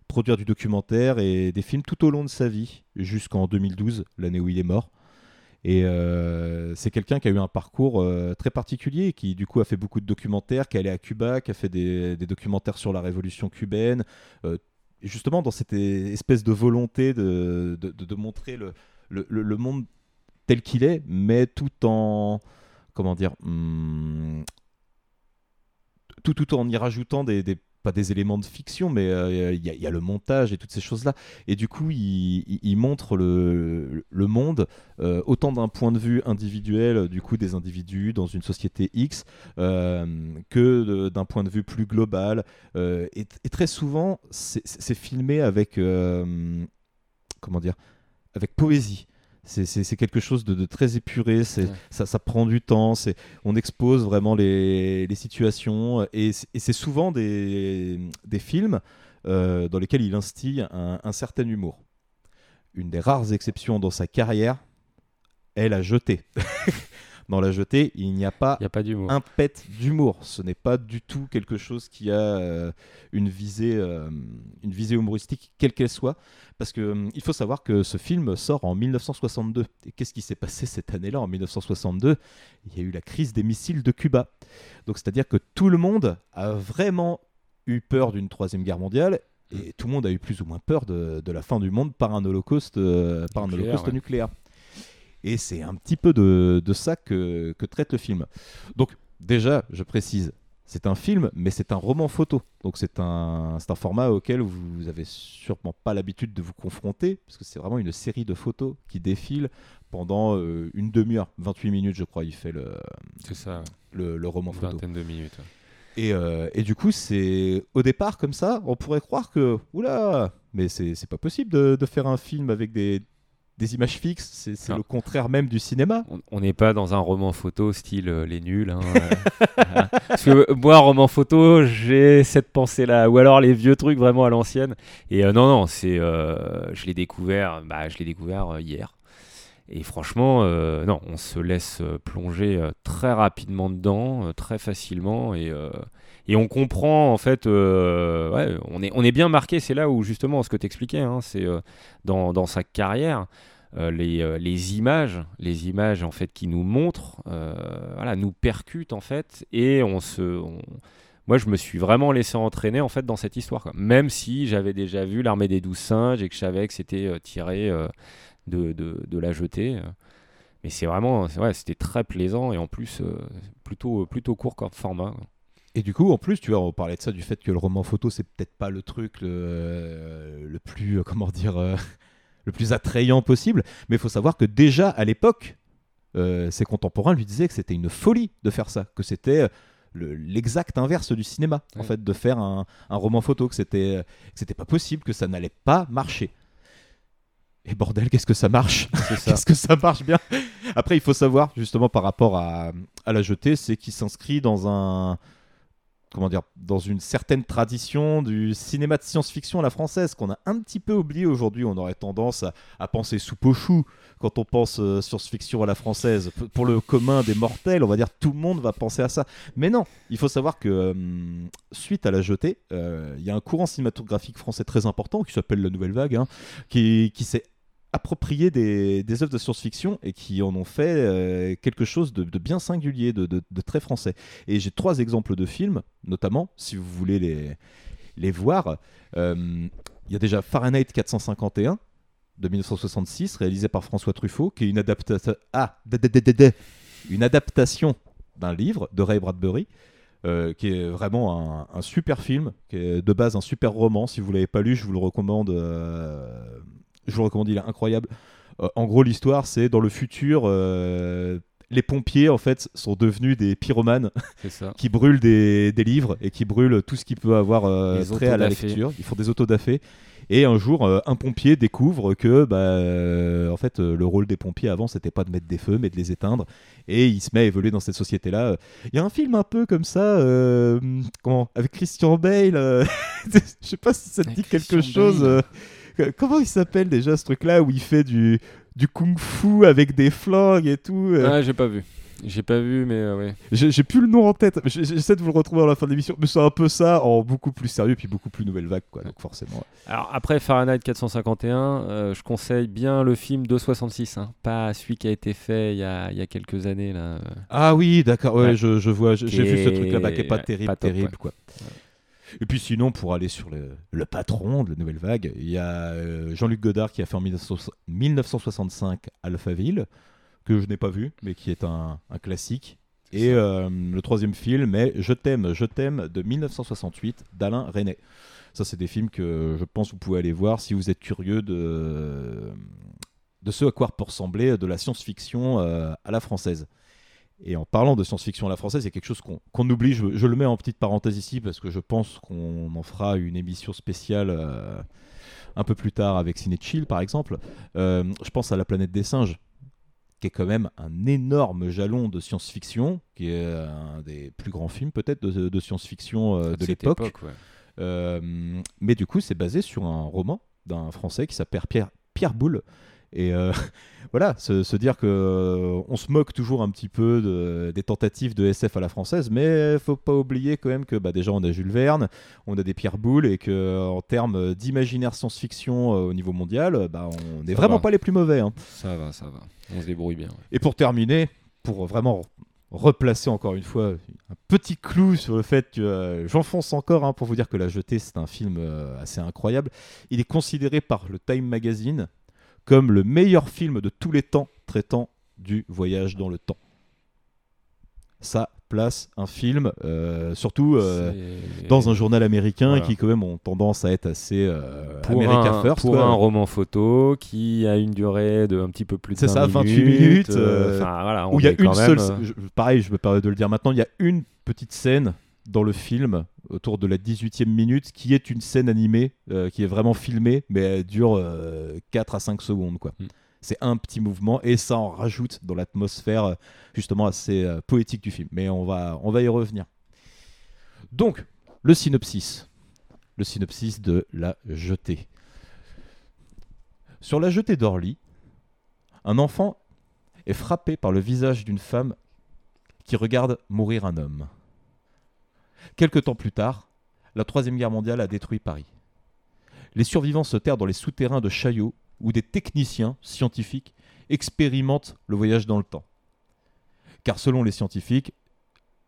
Speaker 7: produire du documentaire et des films tout au long de sa vie, jusqu'en 2012, l'année où il est mort. Et euh, c'est quelqu'un qui a eu un parcours euh, très particulier, qui du coup a fait beaucoup de documentaires, qui est allé à Cuba, qui a fait des, documentaires sur la révolution cubaine, euh, justement dans cette espèce de volonté de, de, montrer le, le, le- monde tel qu'il est, mais tout en comment dire, hum, tout, tout en y rajoutant des- des éléments de fiction, mais euh, il y, a- le montage et toutes ces choses-là. Et du coup, il, montre le, monde euh, autant d'un point de vue individuel, du coup, des individus dans une société X, euh, que d'un point de vue plus global. Et, et très souvent, c'est filmé avec, comment dire, avec poésie. C'est- quelque chose de, de très épuré, c'est-
Speaker 8: Ouais.
Speaker 7: ça, ça prend du temps, on expose vraiment les, les situations, et c'est et c'est souvent des, des films euh, dans lesquels il instille un, un certain humour. Une des rares exceptions dans sa carrière est la jetée. dans la jetée, il n'y a pas
Speaker 8: Il n'y a pas d'humour.
Speaker 7: un pet d'humour. Ce n'est pas du tout quelque chose qui a euh, une, visée, euh, une visée humoristique, quelle qu'elle soit. Parce que hum, il faut savoir que ce film sort en 1962. Et qu'est-ce qui s'est passé cette année-là En 1962, il y a eu la crise des missiles de Cuba. Donc c'est-à-dire que tout le monde a vraiment eu peur d'une troisième guerre mondiale. Et tout le monde a eu plus ou moins peur de, de la fin du monde par un holocauste, euh, par un
Speaker 8: Nucléaire,
Speaker 7: holocauste
Speaker 8: ouais.
Speaker 7: nucléaire. Et c'est un petit peu de, de ça que, que traite le film. Donc, déjà, je précise, c'est un film, mais c'est un roman photo. Donc, c'est un, format auquel vous avez sûrement pas l'habitude de vous confronter, parce que c'est vraiment une série de photos qui défilent pendant euh, une demi-heure, 28 minutes, je crois, il fait le,
Speaker 8: ça,
Speaker 7: le, le roman
Speaker 8: une
Speaker 7: photo.
Speaker 8: vingtaine de minutes.
Speaker 7: Et, euh, et du coup, c'est au départ comme ça, on pourrait croire que, oula, mais c'est c'est pas possible de, de faire un film avec des, des images fixes, c'est le contraire même du cinéma.
Speaker 8: On- n'est pas dans un roman photo style euh, Les Nuls. hein, euh, voilà. Parce que euh, moi, roman photo, j'ai cette pensée-là. Ou alors les vieux trucs vraiment à l'ancienne. Et euh, non, non, c'est, euh, je l'ai découvert, bah, je l'ai découvert hier. Et franchement, euh, non, on se laisse euh, plonger euh, très rapidement dedans, très facilement, et, et on comprend en fait, on est, on est bien marqué. C'est là où justement ce que tu expliquais, c'est dans, dans sa carrière, les, les images, les images en fait qui nous montrent, voilà, nous percutent en fait, et on se, moi je me suis vraiment laissé entraîner en fait dans cette histoire, même si j'avais déjà vu l'armée des douze singes et que je savais que c'était tiré de, de, de la jetée. euh. Mais c'est vraiment, c'est- ouais, c'était très plaisant et en plus euh, plutôt, plutôt court comme format.
Speaker 7: Et du coup, en plus, tu vois, on parlait de ça, du fait que le roman photo, c'est peut-être pas le truc le, euh, le plus, euh, comment dire, le plus attrayant possible. Mais il faut savoir que déjà à l'époque, euh, ses contemporains lui disaient que c'était une folie de faire ça, que c'était le- l'exact inverse du cinéma, en fait, de faire un, un roman photo, que c'était, que c'était pas possible, que ça n'allait pas marcher. Et bordel, qu'est-ce que ça marche Qu'est-ce que ça marche bien Après, il faut savoir, justement, par rapport à, à la jetée, c'est qu'il s'inscrit dans un. Comment dire Dans une certaine tradition du cinéma de science-fiction à la française, qu'on a un petit peu oublié aujourd'hui. On aurait tendance à, à penser soupe au chou quand on pense euh, science-fiction à la française. P- Pour le commun des mortels, on va dire tout le monde va penser à ça. Mais non, il faut savoir que euh, suite à la jetée, euh, il y a un courant cinématographique français très important qui s'appelle la Nouvelle Vague, hein, qui, qui s'est approprié des, œuvres de science-fiction et qui en ont fait euh, quelque chose de, bien singulier, de, très français. Et j'ai trois exemples de films, notamment, si vous voulez les, voir. Euh, Il y a déjà Fahrenheit 451 de 1966, réalisé par François Truffaut, qui est une adaptation, ah, une adaptation d'un livre de Ray Bradbury. euh, qui est vraiment un, super film, qui est de base un super roman. Si vous l'avez pas lu, je vous le recommande. Je vous le recommande, il est incroyable. Euh, en gros, l'histoire, c'est dans le futur, euh, les pompiers en fait sont devenus des pyromanes
Speaker 8: ça.
Speaker 7: qui brûlent des, des livres et qui brûlent tout ce qui peut avoir euh, trait à la lecture. Ils font des autodafés. Et un jour, euh, un pompier découvre que, bah, en fait, le rôle des pompiers avant, c'était pas de mettre des feux, mais de les éteindre. Et il se met à évoluer dans cette société-là. Il y a un film un peu comme ça, comment, avec Christian Bale. Je sais pas si ça te dit quelque
Speaker 8: Christian
Speaker 7: chose.
Speaker 8: Bale.
Speaker 7: Comment il s'appelle déjà ce truc-là où il fait du, du kung-fu avec des flingues et tout. euh,
Speaker 8: Ah, j'ai pas vu. J'ai pas vu, mais euh, ouais.
Speaker 7: J'ai plus le nom en tête, j'essaie de vous le retrouver à la fin de l'émission. Mais c'est un peu ça en beaucoup plus sérieux, puis beaucoup plus nouvelle vague, quoi. Donc forcément.
Speaker 8: Alors après Fahrenheit 451, euh, je conseille bien le film 266, hein, pas celui qui a été fait il y a, il y a quelques années là. euh.
Speaker 7: Ah oui, d'accord, ouais,
Speaker 8: Ouais.
Speaker 7: je, je vois, j'ai vu ce truc là-bas qui est pas terrible,
Speaker 8: pas top,
Speaker 7: terrible,
Speaker 8: ouais.
Speaker 7: quoi. Et puis sinon, pour aller sur le, le patron de la nouvelle vague, il y a euh, Jean-Luc Godard qui a fait en 1960 1965 Alphaville, que je n'ai pas vu, mais qui est un, un classique. Et euh, le troisième film est Je t'aime, je t'aime de 1968 d'Alain Resnais. Ça, c'est des films que je pense que vous pouvez aller voir si vous êtes curieux de, de ce à quoi peut ressembler de la science-fiction euh, à la française. Et en parlant de science-fiction à la française, il y a quelque chose qu'on qu'on oublie. Je, je le mets en petite parenthèse ici parce que je pense qu'on en fera une émission spéciale euh, un peu plus tard avec Ciné Chill, par exemple. Euh, je pense à La planète des singes, qui est quand même un énorme jalon de science-fiction, qui est un des plus grands films peut-être de, de science-fiction euh, de l'époque.
Speaker 8: ouais.
Speaker 7: Euh, mais du coup, c'est basé sur un roman d'un Français qui s'appelle Pierre, Pierre Boulle. Et euh, voilà, se, se dire que euh, on se moque toujours un petit peu de- des tentatives de SF à la française, mais faut pas oublier quand même que bah, déjà on a Jules Verne, on a des Pierre Boulle, et que en termes d'imaginaire science-fiction euh, au niveau mondial, bah, on n'est vraiment
Speaker 8: va.
Speaker 7: pas les plus mauvais. hein.
Speaker 8: Ça va, ça va. On se débrouille bien. ouais.
Speaker 7: Et pour terminer, pour vraiment replacer encore une fois un petit clou sur le fait que euh, j'enfonce encore hein, pour vous dire que La Jetée c'est un film euh, assez incroyable. Il est considéré par le Time Magazine comme le meilleur film de tous les temps traitant du voyage dans le temps. Ça place un film, euh, surtout euh, dans un journal américain
Speaker 8: Voilà.
Speaker 7: qui quand même ont tendance à être assez euh,
Speaker 8: Pour,
Speaker 7: America
Speaker 8: un,
Speaker 7: First.
Speaker 8: pour
Speaker 7: quoi.
Speaker 8: un roman photo qui a une durée de un petit peu plus de
Speaker 7: C'est
Speaker 8: 20
Speaker 7: ça, 28
Speaker 8: minutes.
Speaker 7: minutes.
Speaker 8: euh, voilà,
Speaker 7: où il y a une
Speaker 8: même,
Speaker 7: seule. je- pareil, je me permets de le dire maintenant. Il y a une petite scène dans le film autour de la 18e minute qui est une scène animée euh, qui est vraiment filmée, mais elle dure euh, 4 à 5 secondes. quoi.
Speaker 8: Mm.
Speaker 7: C'est un petit mouvement et ça en rajoute dans l'atmosphère euh, justement assez euh, poétique du film. Mais on va, on va y revenir. Donc, le synopsis. Le synopsis de La Jetée. Sur la jetée d'Orly, un enfant est frappé par le visage d'une femme qui regarde mourir un homme. Quelque temps plus tard, la Troisième Guerre mondiale a détruit Paris. Les survivants se terrent dans les souterrains de Chaillot où des techniciens scientifiques expérimentent le voyage dans le temps. Car selon les scientifiques,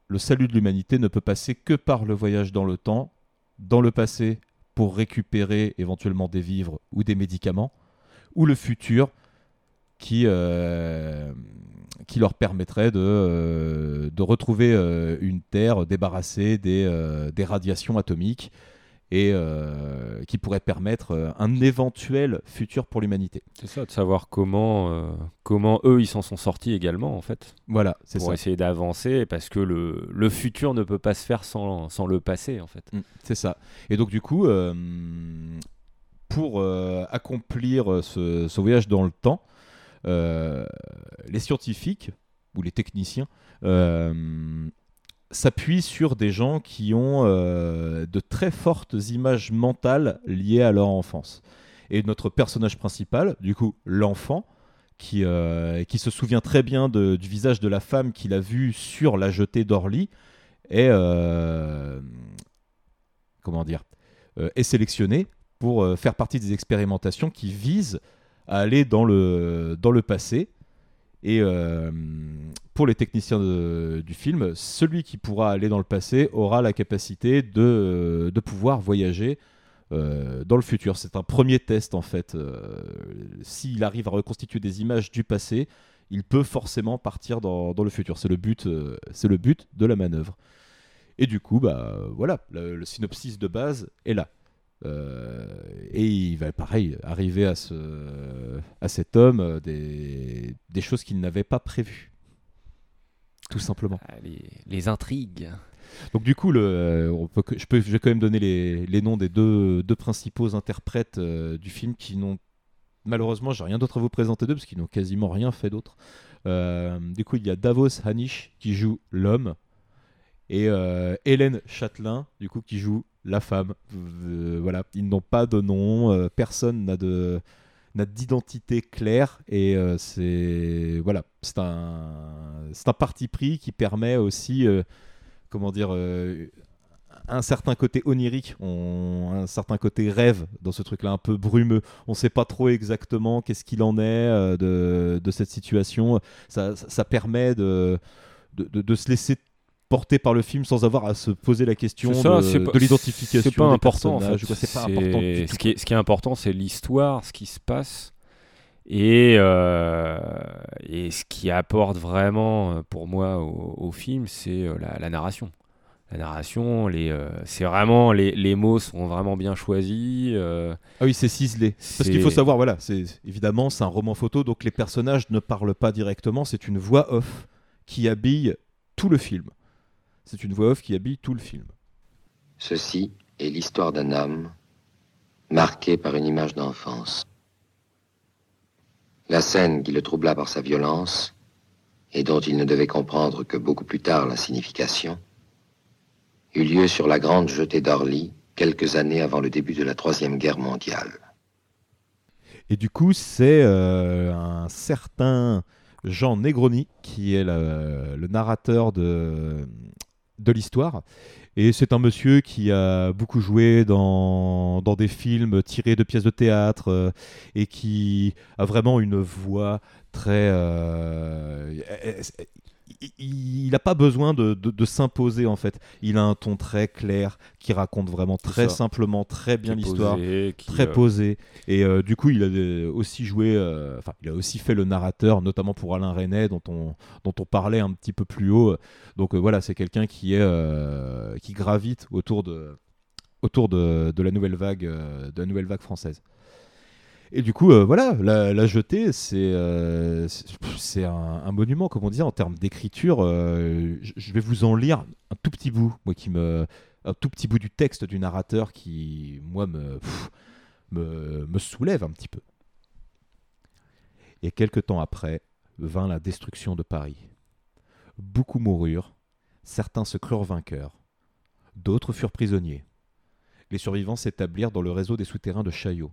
Speaker 7: le salut de l'humanité ne peut passer que par le voyage dans le temps, dans le passé pour récupérer éventuellement des vivres ou des médicaments, ou le futur qui, euh, qui leur permettrait de, euh, de retrouver euh, une Terre débarrassée des, euh, des radiations atomiques et euh, qui pourrait permettre euh, un éventuel futur pour l'humanité.
Speaker 8: C'est ça, de savoir comment, euh, comment eux ils s'en sont sortis également en fait.
Speaker 7: Voilà, c'est
Speaker 8: Pour
Speaker 7: ça.
Speaker 8: essayer d'avancer parce que le, le futur ne peut pas se faire sans, sans le passé en fait.
Speaker 7: Mm, C'est ça. Et donc du coup, pour accomplir ce, ce voyage dans le temps, les scientifiques ou les techniciens euh, s'appuient sur des gens qui ont euh, de très fortes images mentales liées à leur enfance. Et notre personnage principal, du coup l'enfant, qui, euh, qui se souvient très bien du visage de la femme qu'il a vue sur la jetée d'Orly, est, euh, comment dire, euh, est sélectionné pour euh, faire partie des expérimentations qui visent aller dans le, passé. Et euh, pour les techniciens du film, celui qui pourra aller dans le passé aura la capacité de, pouvoir voyager euh, dans le futur. C'est un premier test en fait. Euh, S'il arrive à reconstituer des images du passé, il peut forcément partir dans, le futur. C'est le but, de la manœuvre. Et du coup, bah voilà, le synopsis de base est là. Euh, et il va pareil arriver à, ce, à cet homme euh, des, des choses qu'il n'avait pas prévues. Tout simplement.
Speaker 8: Ah, les, les intrigues.
Speaker 7: Donc du coup, le, on peut, que- je, peux, je vais quand même donner les, les noms des deux, deux principaux interprètes euh, du film qui n'ont malheureusement, j'ai rien d'autre à vous présenter d'eux parce qu'ils n'ont quasiment rien fait d'autre. Euh, du coup, il y a Davos Hanish qui joue l'homme et euh, Hélène Châtelain du coup qui joue la femme. Euh, voilà, ils n'ont pas de nom, euh, personne n'a de n'a d'identité claire et euh, c'est voilà, c'est un c'est un parti pris qui permet aussi comment dire un certain côté onirique, on, un certain côté rêve dans ce truc-là, un peu brumeux. On ne sait pas trop exactement qu'est-ce qu'il en est de, de cette situation. Ça, ça- ça permet de, de- de se laisser porter par le film sans avoir à se poser la question
Speaker 8: ça,
Speaker 7: de, l'identification
Speaker 8: c'est pas important, en fait.
Speaker 7: C'est pas
Speaker 8: C'est-
Speaker 7: important du tout.
Speaker 8: Ce qui est, ce qui est important, c'est l'histoire, ce qui se passe. Et, euh, et ce qui apporte vraiment, euh, pour moi, au, au film, c'est euh, la, la narration. La narration, les, euh, c'est vraiment les, les mots sont vraiment bien choisis. euh,
Speaker 7: Ah oui, c'est ciselé. Parce qu'il faut savoir, voilà, c'est évidemment c'est un roman photo, donc les personnages ne parlent pas directement. C'est une voix off qui habille tout le film. C'est une voix off qui habille tout le film.
Speaker 11: Ceci est l'histoire d'un homme marqué par une image d'enfance. La scène qui le troubla par sa violence et dont il ne devait comprendre que beaucoup plus tard la signification, eut lieu sur la grande jetée d'Orly quelques années avant le début de la Troisième Guerre mondiale.
Speaker 7: Et du coup, c'est euh, un certain Jean Negroni qui est le, le narrateur de, de l'histoire. Et c'est un monsieur qui a beaucoup joué dans, dans des films tirés de pièces de théâtre euh, et qui a vraiment une voix très... euh, il n'a pas besoin de, de- de s'imposer en fait. Il a un ton très clair qui raconte vraiment très simplement, très bien l'histoire, très
Speaker 8: euh,
Speaker 7: posé. Et euh, du coup, il a euh, aussi joué, euh, enfin, il a aussi fait le narrateur, notamment pour Alain Resnais, dont on, dont on parlait un petit peu plus haut. Donc voilà, c'est quelqu'un qui est qui gravite autour de autour de, de la nouvelle vague, de la nouvelle vague française. Et du coup, euh, voilà, la, jetée, c'est euh, un, monument, comme on disait, en termes d'écriture. euh, je- vais vous en lire un tout petit bout, un tout petit bout du texte du narrateur qui, moi, me, me soulève un petit peu. Et quelque temps après, vint la destruction de Paris. Beaucoup moururent, certains se crurent vainqueurs, d'autres furent prisonniers. Les survivants s'établirent dans le réseau des souterrains de Chaillot.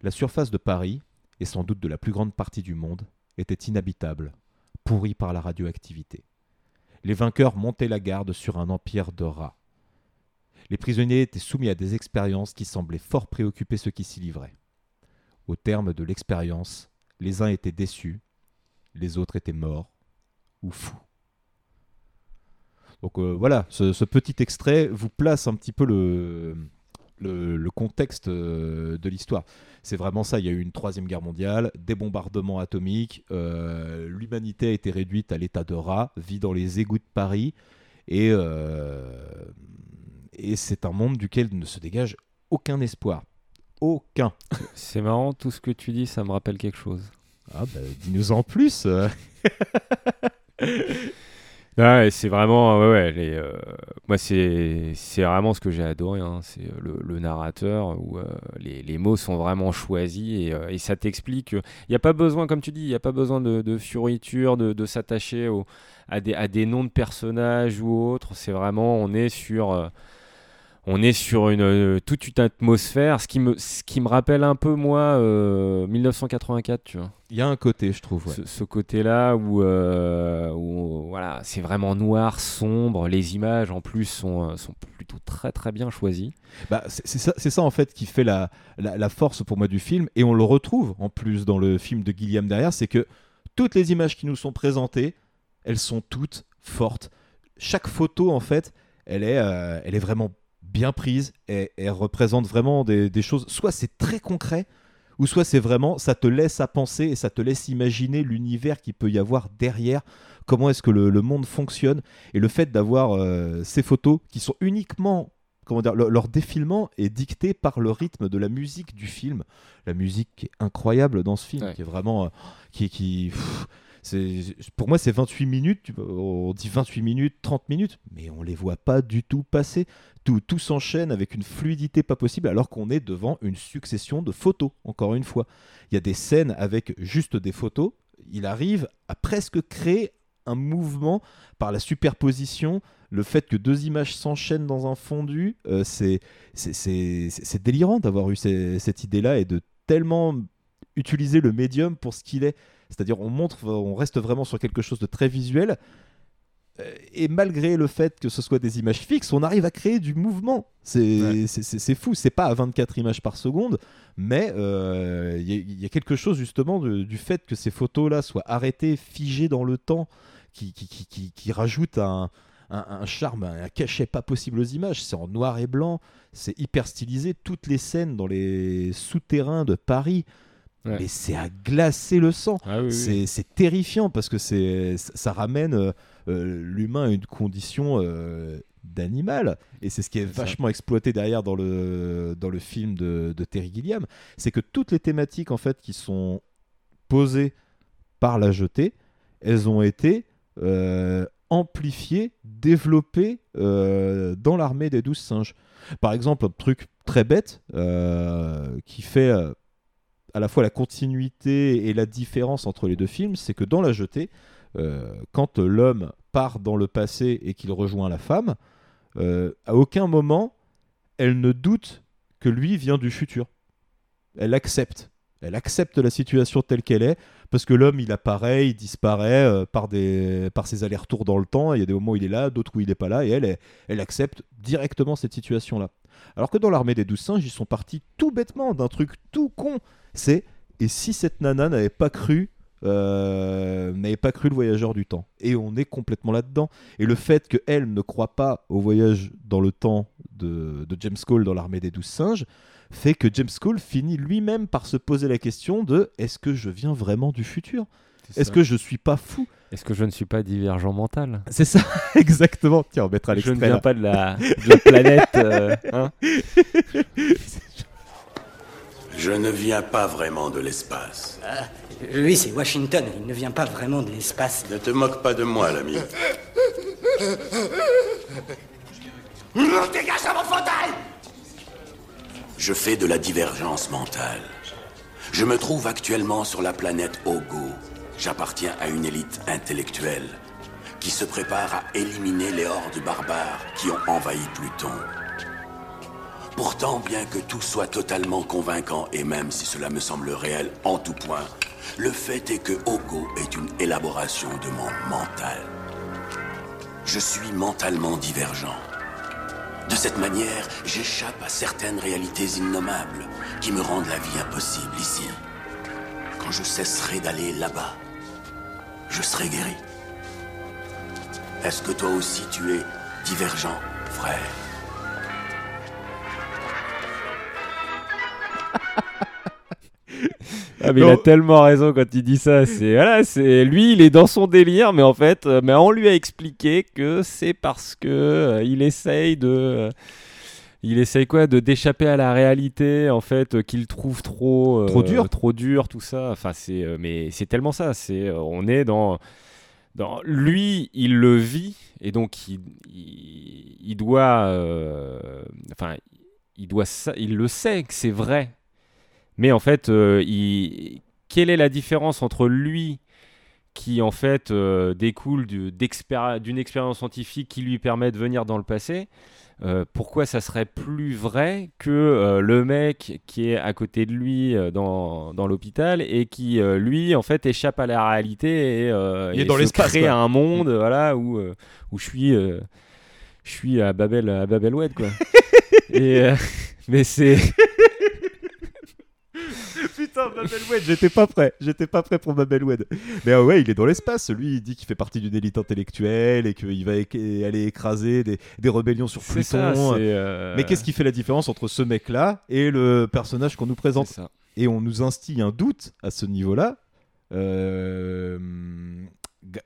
Speaker 7: La surface de Paris, et sans doute de la plus grande partie du monde, était inhabitable, pourrie par la radioactivité. Les vainqueurs montaient la garde sur un empire de rats. Les prisonniers étaient soumis à des expériences qui semblaient fort préoccuper ceux qui s'y livraient. Au terme de l'expérience, les uns étaient déçus, les autres étaient morts ou fous. Donc euh, voilà, ce, ce petit extrait vous place un petit peu le, le, le contexte euh, de l'histoire. C'est vraiment ça, il y a eu une troisième guerre mondiale, des bombardements atomiques, euh, l'humanité a été réduite à l'état de rat, vit dans les égouts de Paris, et, euh, et c'est un monde duquel ne se dégage aucun espoir. Aucun.
Speaker 8: C'est marrant, tout ce que tu dis, ça me rappelle quelque chose.
Speaker 7: Ah bah, dis-nous en plus.
Speaker 8: c'est vraiment, ouais, ouais, euh, c'est, vraiment ce que j'ai adoré, hein, c'est euh, le, le narrateur où euh, les, mots sont vraiment choisis et, ça t'explique. Il n'y a pas besoin, comme tu dis, il n'y a pas besoin de, de de, de s'attacher à, des, à des noms de personnages ou autres. C'est vraiment, on est sur, on est sur une toute une atmosphère, ce qui me, rappelle un peu moi euh, 1984, tu vois.
Speaker 7: Il y a un côté, je trouve. ouais.
Speaker 8: Ce, ce côté-là où, euh, où, voilà, c'est vraiment noir, sombre. Les images en plus sont, euh, sont plutôt très très bien choisies.
Speaker 7: Bah, c'est ça, ça en fait qui fait la, la, la force pour moi du film, et on le retrouve en plus dans le film de Guillaume derrière, c'est que toutes les images qui nous sont présentées, elles sont toutes fortes. Chaque photo en fait, elle est, euh, elle est vraiment bien prise, et elle représente vraiment des, des choses, soit c'est très concret, ou soit c'est vraiment, ça te laisse à penser et ça te laisse imaginer l'univers qu'il peut y avoir derrière, comment est-ce que le, le monde fonctionne, et le fait d'avoir euh, ces photos qui sont uniquement comment dire, le- leur défilement est dicté par le rythme de la musique du film. La musique qui est incroyable dans ce film,
Speaker 8: Ouais.
Speaker 7: qui est vraiment. euh, qui, qui, pff, pour moi, c'est 28 minutes. On dit 28 minutes, 30 minutes, mais on les voit pas du tout passer. Tout, s'enchaîne avec une fluidité pas possible, alors qu'on est devant une succession de photos, encore une fois. Il y a des scènes avec juste des photos. Il arrive à presque créer un mouvement par la superposition, le fait que deux images s'enchaînent dans un fondu, euh, c'est délirant d'avoir eu cette idée-là et de tellement utiliser le médium pour ce qu'il est. C'est-à-dire, on montre, on reste vraiment sur quelque chose de très visuel. Euh, Et malgré le fait que ce soit des images fixes, on arrive à créer du mouvement. C'est c'est fou. C'est pas à 24 images par seconde, mais euh, il y, a- il y a quelque chose justement de- du fait que ces photos-là soient arrêtées, figées dans le temps, qui, qui, qui, qui- qui rajoute un, un, un charme, un cachet pas possible aux images. C'est en noir et blanc, c'est hyper stylisé. Toutes les scènes dans les souterrains de Paris,
Speaker 8: Ouais.
Speaker 7: mais c'est à glacer le sang.
Speaker 8: Ah oui.
Speaker 7: C'est terrifiant parce que ça ramène euh, euh, l'humain à une condition euh, d'animal. Et c'est ce qui est,
Speaker 8: ça.
Speaker 7: vachement exploité derrière dans le, dans le film de, de Terry Gilliam. C'est que toutes les thématiques en fait qui sont posées par la jetée, elles ont été euh, amplifiées, développées dans l'armée des douze singes. Par exemple, un truc très bête qui fait à la fois la continuité et la différence entre les deux films, c'est que dans La Jetée, euh, quand l'homme part dans le passé et qu'il rejoint la femme, euh, à aucun moment elle ne doute que lui vient du futur. Elle accepte. Elle accepte la situation telle qu'elle est, parce que l'homme, il apparaît, il disparaît euh, par, des, par ses allers-retours dans le temps. Il y a des moments où il est là, d'autres où il n'est pas là, et elle, accepte directement cette situation-là. Alors que dans l'armée des douze singes, ils sont partis tout bêtement d'un truc tout con. C'est et si cette nana n'avait pas cru, euh, n'avait pas cru le voyageur du temps? Et on est complètement là-dedans. Et le fait qu'elle ne croit pas au voyage dans le temps de, de James Cole dans l'armée des douze singes fait que James Cole finit lui-même par se poser la question de est-ce que je viens vraiment du futur? Est-ce que je suis pas fou?
Speaker 8: Est-ce que je ne suis pas divergent mental
Speaker 7: C'est ça, exactement. Tiens, on mettra
Speaker 8: Je
Speaker 7: l'extrait.
Speaker 8: ne viens
Speaker 7: là.
Speaker 8: pas de la, de la planète. euh, hein
Speaker 12: Je ne viens pas vraiment de l'espace.
Speaker 13: Ah, lui, c'est Washington. Il ne vient pas vraiment de l'espace.
Speaker 12: Ne te moque pas de moi, l'ami.
Speaker 6: Dégage de mon fauteuil
Speaker 12: Je fais de la divergence mentale. Je me trouve actuellement sur la planète Ogo. J'appartiens à une élite intellectuelle qui se prépare à éliminer les hordes barbares qui ont envahi Pluton. Pourtant, bien que tout soit totalement convaincant, et même si cela me semble réel en tout point, le fait est que Ogo est une élaboration de mon mental. Je suis mentalement divergent. De cette manière, j'échappe à certaines réalités innommables qui me rendent la vie impossible ici. Quand je cesserai d'aller là-bas, je serai guéri. Est-ce que toi aussi tu es divergent, frère?
Speaker 8: Ah mais il a tellement raison quand il dit ça. C'est voilà, c'est lui, il est dans son délire, mais en fait, euh, mais on lui a expliqué que c'est parce que euh, il essaye de, euh, il essaye quoi, de d'échapper à la réalité, en fait, euh, qu'il trouve trop, euh,
Speaker 7: Trop dur.
Speaker 8: trop dur, tout ça. Enfin, c'est, euh, mais c'est tellement ça. C'est, on est dans, dans, lui, il le vit et donc il, il, il doit, enfin, il doit, il le sait que c'est vrai. Mais en fait, il- quelle est la différence entre lui qui en fait euh, découle du- d'une expérience scientifique qui lui permet de venir dans le passé. Euh, pourquoi ça serait plus vrai que euh, le mec qui est à côté de lui dans, dans l'hôpital et qui lui en fait échappe à la réalité et,
Speaker 7: Il est
Speaker 8: et
Speaker 7: dans
Speaker 8: se crée
Speaker 7: quoi.
Speaker 8: un monde voilà où où je suis je suis à Babel à Babelwed quoi. Et euh, mais c'est
Speaker 7: Putain, Babelwed, j'étais pas prêt. J'étais pas prêt pour Babelwed. Mais euh, ouais, il est dans l'espace. Lui, il dit qu'il fait partie d'une élite intellectuelle et qu'il va aller écraser des, des rébellions sur Pluton.
Speaker 8: ça, euh,
Speaker 7: Mais qu'est-ce qui fait la différence entre ce mec-là et le personnage qu'on nous présente? Et on nous instille un doute à ce niveau-là. euh,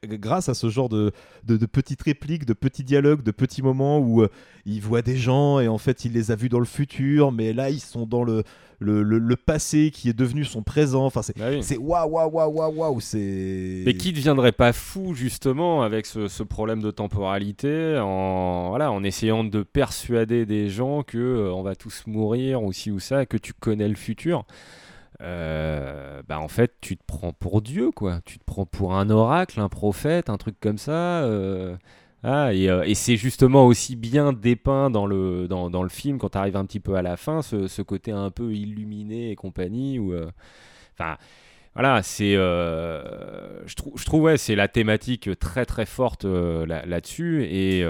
Speaker 7: grâce à ce genre de, de, de petites répliques, de petits dialogues, de petits moments où euh, il voit des gens et en fait il les a vus dans le futur, mais là ils sont dans le, le, le- le passé qui est devenu son présent. Enfin, c'est c'est waouh, waouh, waouh, waouh, waouh. C'est.
Speaker 8: Mais qui ne deviendrait pas fou justement avec ce, ce problème de temporalité en, voilà, en essayant de persuader des gens que euh, on va tous mourir ou ci ou ça, que tu connais le futur euh, bah en fait tu te prends pour Dieu quoi, tu te prends pour un oracle, un prophète, un truc comme ça. euh, Ah, et, euh, et c'est justement aussi bien dépeint dans le, dans, dans le film quand tu arrives un petit peu à la fin, ce, côté un peu illuminé et compagnie. Où, euh, enfin, voilà, c'est. je, trouve je trouve, ouais, c'est la thématique très très forte là- là-dessus. et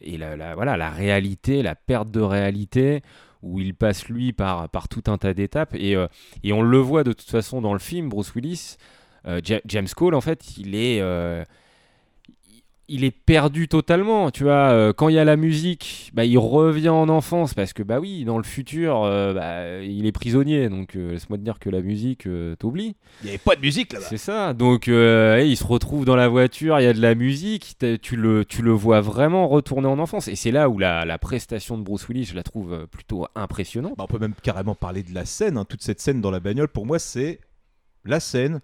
Speaker 8: et la- voilà, la réalité, la perte de réalité, où il passe lui par, par tout un tas d'étapes. Et, euh, et on le voit de toute façon dans le film, Bruce Willis. euh, Ja- James Cole, en fait, il est. il est perdu totalement, tu vois. euh, quand il y a la musique, bah, il revient en enfance parce que, bah oui, dans le futur, euh, bah, il est prisonnier. Donc, euh, laisse-moi te dire que la musique, t'oublie.
Speaker 7: Il n'y avait pas de musique là-bas.
Speaker 8: C'est ça. Donc, il se retrouve dans la voiture, il y a de la musique, tu le, tu le vois vraiment retourner en enfance. Et c'est là où la, la prestation de Bruce Willis, je la trouve plutôt impressionnante.
Speaker 7: Bah, on peut même carrément parler de la scène. hein. Toute cette scène dans la bagnole, pour moi, c'est la scène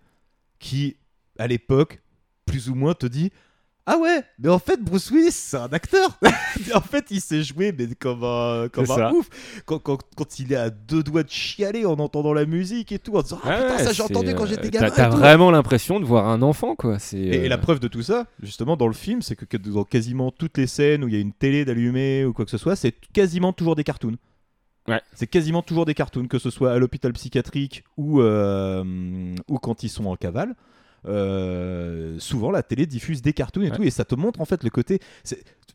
Speaker 7: qui, à l'époque, plus ou moins te dit Ah ouais, mais en fait, Bruce Willis, c'est un acteur. en fait, il s'est joué mais comme un, comme un ouf. Quand, quand, quand il est à deux doigts de chialer en entendant la musique et tout, en disant Ah putain,
Speaker 8: Ouais,
Speaker 7: ça entendu quand
Speaker 8: euh,
Speaker 7: j'étais
Speaker 8: t'as-
Speaker 7: gamin.
Speaker 8: T'as vraiment l'impression de voir un enfant, quoi. C'est,
Speaker 7: Et, et
Speaker 8: euh,
Speaker 7: la preuve de tout ça, justement, dans le film, c'est que, que dans quasiment toutes les scènes où il y a une télé d'allumée ou quoi que ce soit, c'est quasiment toujours des cartoons.
Speaker 8: Ouais.
Speaker 7: C'est quasiment toujours des cartoons, que ce soit à l'hôpital psychiatrique ou, euh, ou quand ils sont en cavale. Euh, souvent, la télé diffuse des cartoons et
Speaker 8: Ouais.
Speaker 7: tout, et ça te montre en fait le côté.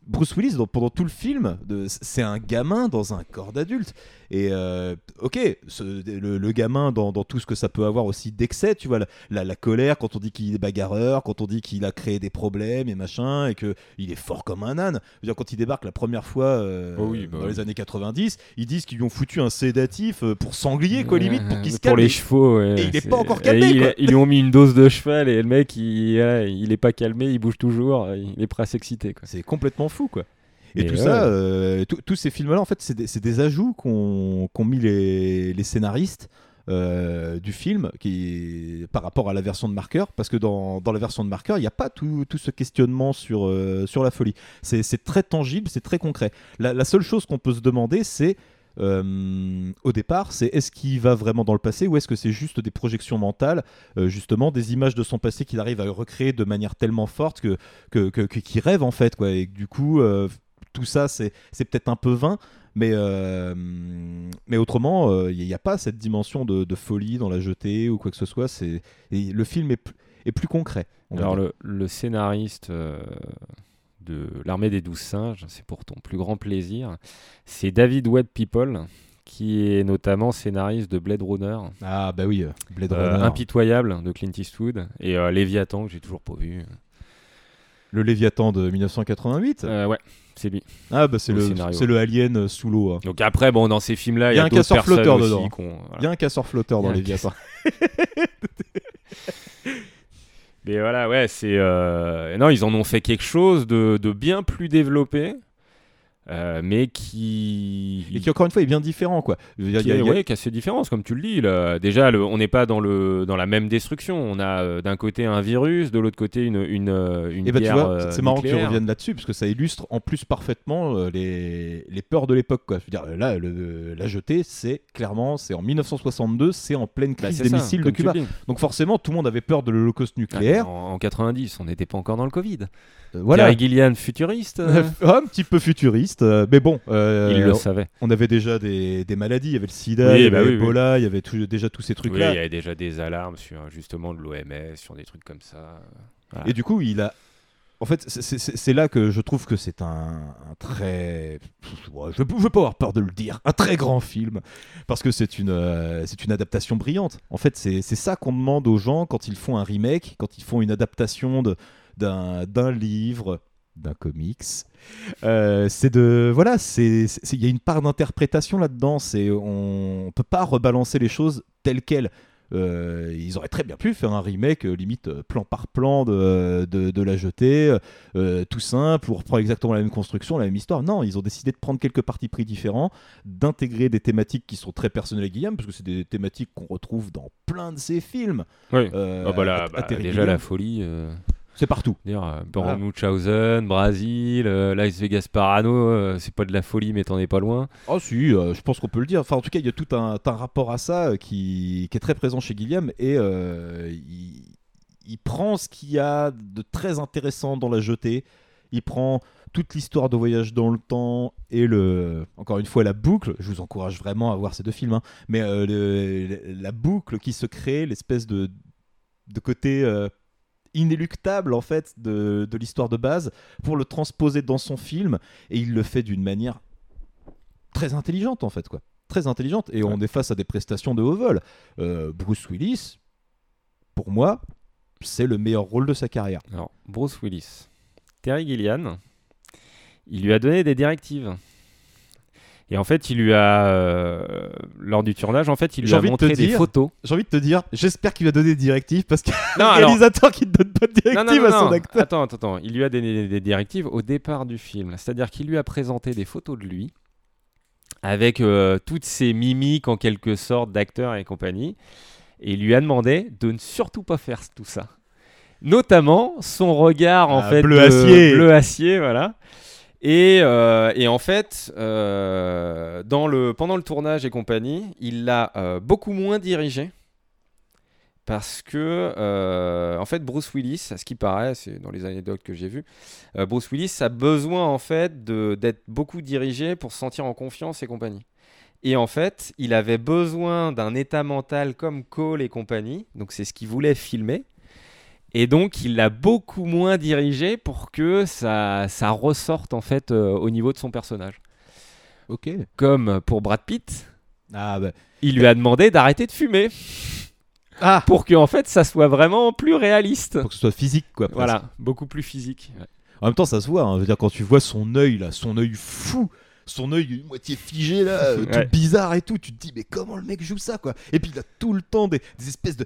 Speaker 7: Bruce Willis, dans- pendant tout le film, c'est un gamin dans un corps d'adulte. Et euh, ok, ce- le, le gamin dans, dans tout ce que ça peut avoir aussi d'excès, tu vois, la, la- la colère quand on dit qu'il est bagarreur, quand on dit qu'il a créé des problèmes et machin, et que il est fort comme un âne. Je veux dire, quand il débarque la première fois euh,
Speaker 8: Oh oui, bah
Speaker 7: dans
Speaker 8: oui.
Speaker 7: les années 90, ils disent qu'ils lui ont foutu un sédatif pour sanglier, quoi, limite, pour qu'il se
Speaker 8: pour
Speaker 7: calme.
Speaker 8: les chevaux, ouais,
Speaker 7: et il est
Speaker 8: c'est-
Speaker 7: pas encore calmé,
Speaker 8: il-
Speaker 7: quoi.
Speaker 8: Ils lui ont mis une dose de cheval et le mec, il, ouais, il est pas calmé, il bouge toujours, il est prêt à s'exciter.
Speaker 7: C'est complètement fou, quoi. Et
Speaker 8: Mais
Speaker 7: tout
Speaker 8: ouais.
Speaker 7: ça, euh, tous- ces films-là, en fait, c'est des, des ajouts qu'ont mis les, les scénaristes euh, du film qui, par rapport à la version de marqueur, parce que dans, dans la version de marqueur, il n'y a pas tout, tout ce questionnement sur, euh, sur la folie. C'est c'est très tangible, c'est très concret. La, la seule chose qu'on peut se demander, c'est euh, au départ, c'est est-ce qu'il va vraiment dans le passé ou est-ce que c'est juste des projections mentales, euh, justement des images de son passé qu'il arrive à recréer de manière tellement forte que que- que- que- qu'il rêve en fait quoi. Et que du coup euh, tout ça c'est peut-être un peu vain mais mais autrement il n'y a pas cette dimension de, de folie dans la jetée ou quoi que ce soit. C'est et le film est, plus- est plus concret
Speaker 8: Alors, le, le scénariste de L'Armée des Douze Singes, c'est pour ton plus grand plaisir, c'est David Webb People, qui est notamment scénariste de Blade Runner.
Speaker 7: ah bah oui euh, Blade
Speaker 8: Euh,
Speaker 7: Runner
Speaker 8: Impitoyable de Clint Eastwood et euh, Léviathan que j'ai toujours pas vu.
Speaker 7: le Léviathan de 1988
Speaker 8: Euh, ouais, c'est lui.
Speaker 7: ah bah c'est le
Speaker 8: scénario.
Speaker 7: c'est le alien sous l'eau hein.
Speaker 8: Donc après, bon, dans ces films-là,
Speaker 7: il y a un casseur flotteur dedans
Speaker 8: voilà.
Speaker 7: il y a un casseur flotteur dans Léviathan
Speaker 8: Mais voilà, ouais, c'est. euh, Non, ils en ont fait quelque chose de, de bien plus développé, euh, mais qui.
Speaker 7: et qui encore une fois est bien différent quoi
Speaker 8: qui
Speaker 7: il y a-
Speaker 8: est-
Speaker 7: il y a-
Speaker 8: ouais, qui a ses différences, comme tu le dis. là. Déjà, le- on n'est pas dans, le, dans la même destruction. On a euh, d'un côté un virus, de l'autre côté une, une, euh, une
Speaker 7: Et bah tu
Speaker 8: guerre,
Speaker 7: vois,
Speaker 8: euh,
Speaker 7: c'est marrant que tu reviennes là-dessus parce que ça illustre en plus parfaitement les, les peurs de l'époque. Quoi. Je veux dire, là, le- la jetée, c'est clairement, c'est en 1962, c'est en pleine
Speaker 8: Bah,
Speaker 7: crise
Speaker 8: c'est
Speaker 7: des
Speaker 8: ça,
Speaker 7: missiles de Cuba. Donc forcément, tout le monde avait peur de l'Holocauste
Speaker 8: Ah,
Speaker 7: nucléaire.
Speaker 8: en, en 90, on n'était pas encore dans le Covid.
Speaker 7: Euh, voilà.
Speaker 8: Terry Gilliam, futuriste. euh,
Speaker 7: un petit peu futuriste, euh, mais bon. euh,
Speaker 8: Il le savait.
Speaker 7: On avait déjà des, des maladies, il y avait le sida,
Speaker 8: Oui,
Speaker 7: il y
Speaker 8: bah
Speaker 7: avait
Speaker 8: oui, oui.
Speaker 7: Ebola, il y avait tout- déjà tous ces
Speaker 8: Oui, il
Speaker 7: trucs-là.
Speaker 8: y avait déjà des alarmes sur justement de l'OMS, sur des trucs comme ça. Voilà.
Speaker 7: Et du coup, il a. En fait, c'est- là que je trouve que c'est un, un très. Je ne veux pas avoir peur de le dire. Un très grand film. Parce que c'est une, euh, une adaptation brillante. En fait, c'est ça qu'on demande aux gens quand ils font un remake, quand ils font une adaptation de- d'un livre, d'un comics. Euh, c'est de. Voilà, c'est il y a une part d'interprétation là-dedans. C'est On ne peut pas rebalancer les choses telles quelles. Euh, ils auraient très bien pu faire un remake euh, limite plan par plan de, de, de la jetée, tout simple, où on reprend exactement la même construction, la même histoire. Non, ils ont décidé de prendre quelques partis pris différents, d'intégrer des thématiques qui sont très personnelles à Guillaume, parce que c'est des thématiques qu'on retrouve dans plein de ses films.
Speaker 8: Oui. Ah bah là, bah, déjà la folie.
Speaker 7: C'est partout.
Speaker 8: Dire, euh,
Speaker 7: Voilà.
Speaker 8: Munchausen, Brésil, euh, Las Vegas Parano, euh, c'est pas de la folie, mais t'en es pas loin.
Speaker 7: Oh si, euh, je pense qu'on peut le dire. Enfin, en tout cas, il y a tout un, un rapport à ça euh, qui, qui est très présent chez Guillaume et euh, il, il prend ce qu'il y a de très intéressant dans la jetée il prend toute l'histoire de voyage dans le temps et le encore une fois la boucle je vous encourage vraiment à voir ces deux films hein, mais euh, le- la boucle qui se crée l'espèce de de côté euh, inéluctable en fait de, de l'histoire de base pour le transposer dans son film. Et il le fait d'une manière très intelligente en fait quoi. Très intelligente. Et on est face à des prestations de haut vol. Euh, Bruce Willis pour moi c'est le meilleur rôle de sa carrière.
Speaker 8: Alors, Bruce Willis. Terry Gilliam, il lui a donné des directives. Et en fait, il lui a, euh, lors du tournage, en fait, il lui a
Speaker 7: de
Speaker 8: montré des
Speaker 7: dire-
Speaker 8: photos.
Speaker 7: J'ai envie de te dire, j'espère qu'il va donner des directives parce que
Speaker 8: alors-
Speaker 7: réalisateur qui ne donne pas de directives
Speaker 8: non, non,
Speaker 7: à son acteur.
Speaker 8: Attends, attends, attends. Il lui a donné des, des directives au départ du film. C'est-à-dire qu'il lui a présenté des photos de lui avec euh, toutes ses mimiques en quelque sorte d'acteur et compagnie. Et il lui a demandé de ne surtout pas faire tout ça. Notamment son regard en
Speaker 7: Ah,
Speaker 8: fait
Speaker 7: bleu
Speaker 8: de-
Speaker 7: acier.
Speaker 8: bleu acier, voilà. Et, euh, et en fait, euh, dans le, pendant le tournage et compagnie, il l'a euh, beaucoup moins dirigé. Parce que, en fait, Bruce Willis, à ce qui paraît, c'est dans les anecdotes que j'ai vues, Bruce Willis a besoin, en fait, d'être beaucoup dirigé pour se sentir en confiance et compagnie. Et en fait, il avait besoin d'un état mental comme Cole et compagnie, donc c'est ce qu'il voulait filmer. Et donc, il l'a beaucoup moins dirigé pour que ça, ça ressorte, en fait, euh, au niveau de son personnage.
Speaker 7: Ok.
Speaker 8: Comme pour Brad Pitt,
Speaker 7: Ah bah.
Speaker 8: il lui a demandé d'arrêter de fumer.
Speaker 7: Ah
Speaker 8: Pour que en fait ça soit vraiment plus réaliste.
Speaker 7: Pour que ce soit physique, quoi. presque.
Speaker 8: Voilà, beaucoup plus physique. Ouais.
Speaker 7: En même temps, ça se voit. hein. Je veux dire, quand tu vois son œil, là, son œil fou, son œil moitié figé, là, euh,
Speaker 8: Ouais.
Speaker 7: tout bizarre et tout, tu te dis, mais comment le mec joue ça, quoi Et puis, il a tout le temps des, des espèces de,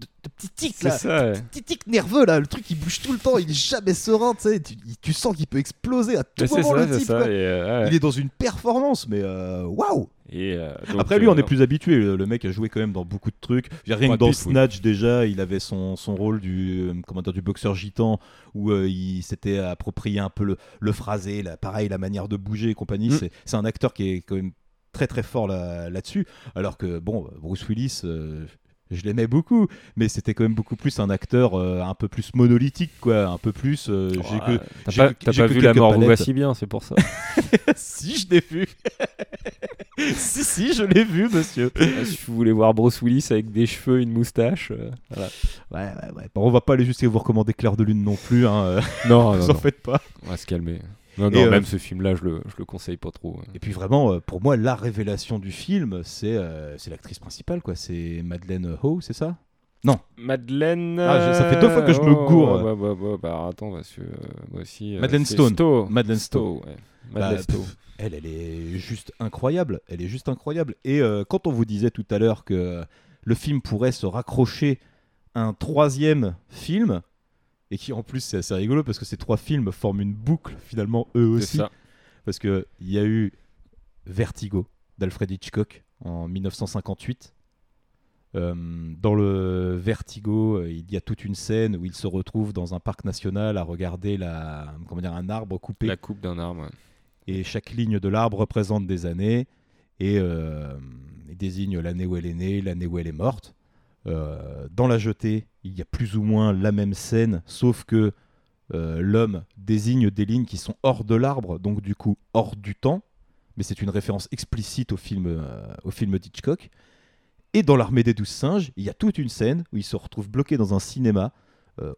Speaker 7: de, de petits tics,
Speaker 8: C'est
Speaker 7: là.
Speaker 8: ça, ouais.
Speaker 7: Des petits tics nerveux, là. Le truc, il bouge tout le temps, il est jamais serein, tu sais. Tu, tu sens qu'il peut exploser à tout moment,
Speaker 8: ça,
Speaker 7: le
Speaker 8: c'est
Speaker 7: type,
Speaker 8: ça,
Speaker 7: quoi.
Speaker 8: et, euh, ouais.
Speaker 7: Il est dans une performance, mais euh, waouh
Speaker 8: Et, euh,
Speaker 7: Après, lui, on est plus habitué. Le le mec a joué quand même dans beaucoup de trucs. Rien que dans
Speaker 8: oui.
Speaker 7: Snatch, déjà, il avait son, son rôle du, comment dire, du boxeur gitan où euh, il s'était approprié un peu le, le phrasé, la, pareil, la manière de bouger et compagnie.
Speaker 8: Mm.
Speaker 7: C'est- C'est un acteur qui est quand même très très fort là- là-dessus. Alors que, bon, Bruce Willis. euh, je l'aimais beaucoup, mais c'était quand même beaucoup plus un acteur euh, un peu plus monolithique, quoi, un peu plus. euh, j'ai
Speaker 8: Ouais,
Speaker 7: que-
Speaker 8: T'as
Speaker 7: j'ai
Speaker 8: pas,
Speaker 7: que-
Speaker 8: t'as
Speaker 7: j'ai
Speaker 8: pas
Speaker 7: que
Speaker 8: vu la mort vous
Speaker 7: palettes.
Speaker 8: voici bien, c'est pour ça.
Speaker 7: si, je l'ai vu. si, si, je l'ai vu, monsieur.
Speaker 8: Ah, si vous voulez voir Bruce Willis avec des cheveux, une moustache, euh, voilà.
Speaker 7: Ouais, ouais, ouais. Bon, on va pas aller jusqu'à vous recommander Claire de Lune non plus. Hein. euh,
Speaker 8: Non,
Speaker 7: vous
Speaker 8: non,
Speaker 7: en
Speaker 8: non.
Speaker 7: faites pas.
Speaker 8: On va se calmer. Non,
Speaker 7: Et,
Speaker 8: non,
Speaker 7: euh,
Speaker 8: même ce film-là, je le, je le conseille pas trop. hein.
Speaker 7: Et puis vraiment, euh, pour moi, la révélation du film, c'est euh, c'est l'actrice principale, quoi. C'est Madeleine Ho, c'est ça? Non.
Speaker 8: Madeleine.
Speaker 7: Ah, je- ça fait deux fois que je me gourre.
Speaker 8: Ouais, ouais, ouais, bah, attends, parce que euh, moi aussi. euh,
Speaker 7: Madeleine Stone.
Speaker 8: Stowe.
Speaker 7: Madeleine
Speaker 8: Stowe,
Speaker 7: Stowe.
Speaker 8: ouais.
Speaker 7: Bah,
Speaker 8: Madeleine Stowe.
Speaker 7: pff, elle, elle est juste incroyable. Elle est juste incroyable. Et euh, quand on vous disait tout à l'heure que le film pourrait se raccrocher à un troisième film, et qui en plus c'est assez rigolo parce que ces trois films forment une boucle finalement eux aussi.
Speaker 8: ça.
Speaker 7: Parce qu'il y a eu Vertigo d'Alfred Hitchcock en 1958. Euh, dans le Vertigo, euh, il y a toute une scène où il se retrouve dans un parc national à regarder la, comment dire, un arbre coupé.
Speaker 8: La coupe d'un arbre. ouais.
Speaker 7: Et chaque ligne de l'arbre représente des années et euh, il désigne l'année où elle est née, l'année où elle est morte. Euh, dans la jetée, il y a plus ou moins la même scène, sauf que euh, l'homme désigne des lignes qui sont hors de l'arbre, donc du coup hors du temps. Mais c'est une référence explicite au film, euh, au film d'Hitchcock. Et dans l'armée des douze singes, il y a toute une scène où il se retrouve bloqué dans un cinéma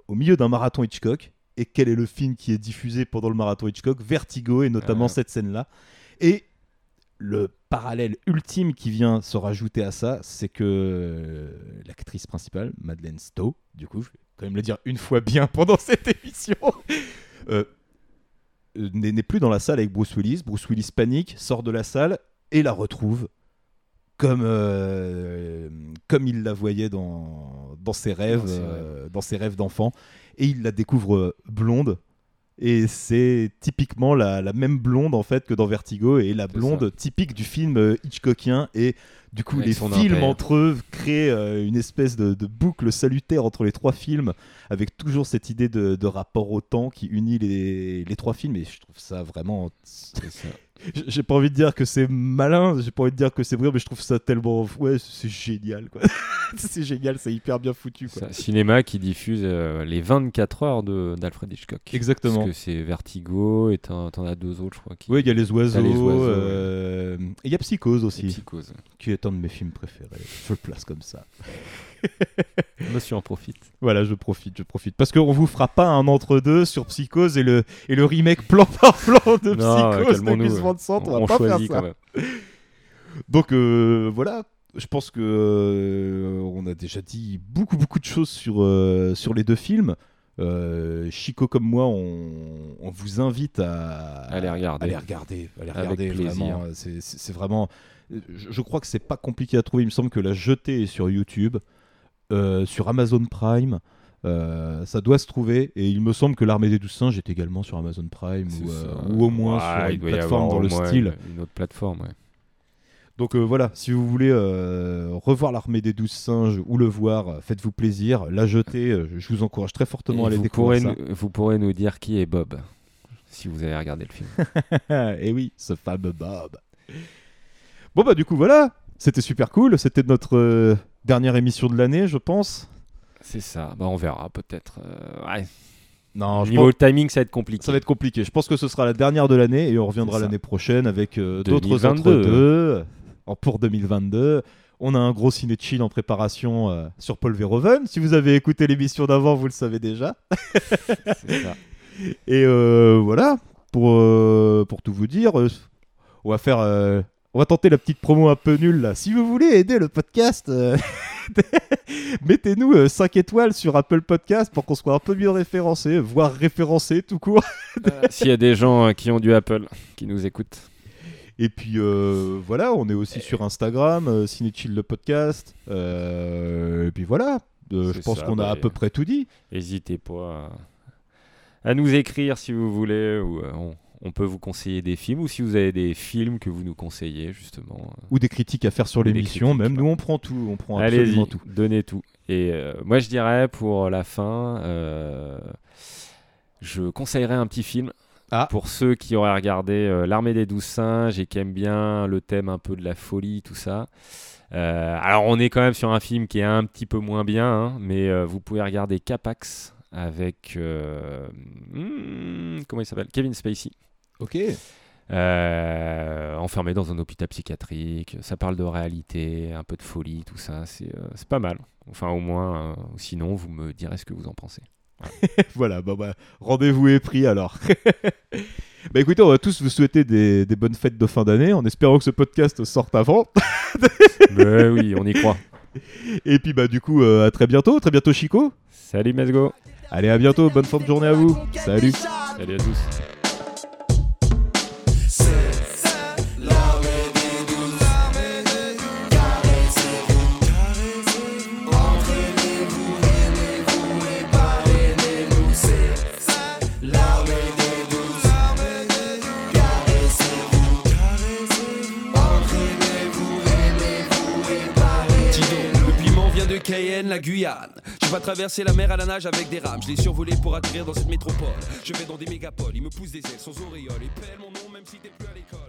Speaker 7: au milieu d'un marathon Hitchcock. Et quel est le film qui est diffusé pendant le marathon Hitchcock? Vertigo, et notamment cette scène-là. Et le parallèle ultime qui vient se rajouter à ça, c'est que euh, l'actrice principale, Madeleine Stowe, du coup, je vais quand même le dire une fois bien pendant cette émission, euh, n'est plus dans la salle avec Bruce Willis. Bruce Willis panique, sort de la salle et la retrouve comme, euh, comme il la voyait dans, dans ses rêves,
Speaker 8: Dans ses
Speaker 7: euh, d'enfant. Et il la découvre blonde. Et c'est typiquement la, la même blonde en fait que dans Vertigo. Et la blonde typique du film euh, Hitchcockien et du coup
Speaker 8: Avec
Speaker 7: les films entre eux créent euh, une espèce de, de boucle salutaire entre les trois films avec toujours cette idée de, de rapport au temps qui unit les, les trois films et je trouve ça vraiment j'ai pas envie de dire que c'est malin j'ai pas envie de dire que c'est brillant mais je trouve ça tellement ouais c'est génial quoi c'est génial, c'est hyper bien foutu. Quoi.
Speaker 8: C'est un cinéma qui diffuse euh, les 24 heures d'Alfred Hitchcock.
Speaker 7: Exactement.
Speaker 8: Parce que c'est Vertigo et t'en as deux autres, je crois. qui-
Speaker 7: Oui, il y a les oiseaux.
Speaker 8: Ouais.
Speaker 7: euh, il y a Psychose aussi.
Speaker 8: Psychose.
Speaker 7: Qui est un de mes films préférés. Je le place comme ça.
Speaker 8: Monsieur en profite.
Speaker 7: Voilà, je profite, je profite. Parce qu'on vous fera pas un entre-deux sur Psychose et le, et le remake plan par plan de
Speaker 8: Non,
Speaker 7: Psychose de Gus
Speaker 8: ouais.
Speaker 7: Van Sant. On,
Speaker 8: On
Speaker 7: va pas faire ça.
Speaker 8: quand même.
Speaker 7: Donc euh, voilà, je pense que euh, on a déjà dit beaucoup beaucoup de choses sur, euh, sur les deux films. Euh, Chico comme moi, on, on vous invite à,
Speaker 8: À les regarder.
Speaker 7: à les regarder, à les
Speaker 8: Avec
Speaker 7: regarder, vraiment. C'est c'est vraiment. Je, crois que c'est pas compliqué à trouver. Il me semble que la jetée est sur YouTube, euh, sur Amazon Prime. euh, ça doit se trouver et il me semble que l'armée des douze singes est également sur Amazon Prime ou, euh, ou au moins
Speaker 8: Ouais,
Speaker 7: sur une plateforme dans le style.
Speaker 8: Une, autre plateforme, ouais.
Speaker 7: Donc voilà, si vous voulez revoir l'armée des douze singes ou le voir, faites-vous plaisir. La jetée, je vous encourage très fortement
Speaker 8: Et
Speaker 7: à aller découvrir
Speaker 8: pourrez
Speaker 7: ça.
Speaker 8: vous pourrez nous dire qui est Bob, si vous avez regardé le film.
Speaker 7: Et Eh oui, ce fameux Bob. Bon bah du coup voilà, c'était super cool. C'était notre euh, dernière émission de l'année, je pense.
Speaker 8: C'est ça, bah, on verra peut-être. euh, ouais.
Speaker 7: Non, je
Speaker 8: Niveau
Speaker 7: pense-
Speaker 8: timing, ça va être compliqué.
Speaker 7: Ça va être compliqué. Je pense que ce sera la dernière de l'année et on reviendra l'année prochaine avec euh, d'autres
Speaker 8: 2022.
Speaker 7: entre-deux. En pour 2022. On a un gros ciné chill en préparation euh, sur Paul Verhoeven. Si vous avez écouté l'émission d'avant, vous le savez déjà.
Speaker 8: Ça.
Speaker 7: Et euh, voilà, pour, pour tout vous dire, on va faire. Euh, on va tenter la petite promo un peu nulle là. Si vous voulez aider le podcast, euh, mettez-nous 5 étoiles sur Apple Podcast pour qu'on soit un peu mieux référencé, voire référencé tout court.
Speaker 8: S'il y a des gens euh, qui ont du Apple qui nous écoutent.
Speaker 7: Et puis euh, voilà, on est aussi sur Instagram, euh, Cinechill le podcast. Euh, et puis voilà, euh, je pense qu'on a
Speaker 8: bah,
Speaker 7: à peu près tout dit.
Speaker 8: N'hésitez pas à, à nous écrire si vous voulez, ou euh, on, on peut vous conseiller des films, ou si vous avez des films que vous nous conseillez, justement. euh,
Speaker 7: Ou des critiques à faire sur l'émission, même nous on prend tout, on prend absolument tout.
Speaker 8: donnez tout. Et euh, moi, je dirais pour la fin, euh, je conseillerais un petit film.
Speaker 7: Ah.
Speaker 8: Pour ceux qui auraient regardé euh, L'Armée des Douze Singes et qui aiment bien le thème un peu de la folie, tout ça. Alors, on est quand même sur un film qui est un petit peu moins bien, hein, mais vous pouvez regarder Capax avec. hmm, comment il s'appelle? Kevin Spacey.
Speaker 7: Ok.
Speaker 8: Euh, enfermé dans un hôpital psychiatrique, ça parle de réalité, un peu de folie, tout ça, c'est euh, pas mal. Enfin, au moins, euh, sinon, vous me direz ce que vous en pensez.
Speaker 7: voilà, bah, bah, rendez-vous est pris alors. bah écoutez, on va tous vous souhaiter des, des bonnes fêtes de fin d'année en espérant que ce podcast sorte avant.
Speaker 8: Mais oui, on y croit.
Speaker 7: Et puis bah du coup, euh, à très bientôt, très bientôt Chico.
Speaker 8: Salut Mesgo.
Speaker 7: Allez, à bientôt, bonne fin de journée à vous. Salut.
Speaker 8: Salut à tous.
Speaker 14: Cayenne, la Guyane. Je vais traverser la mer à la nage avec des rames. Je l'ai survolé pour atterrir dans cette métropole. Je vais dans des mégapoles, ils me poussent des ailes sans auréole. Et pèle mon nom même si t'es plus à l'école.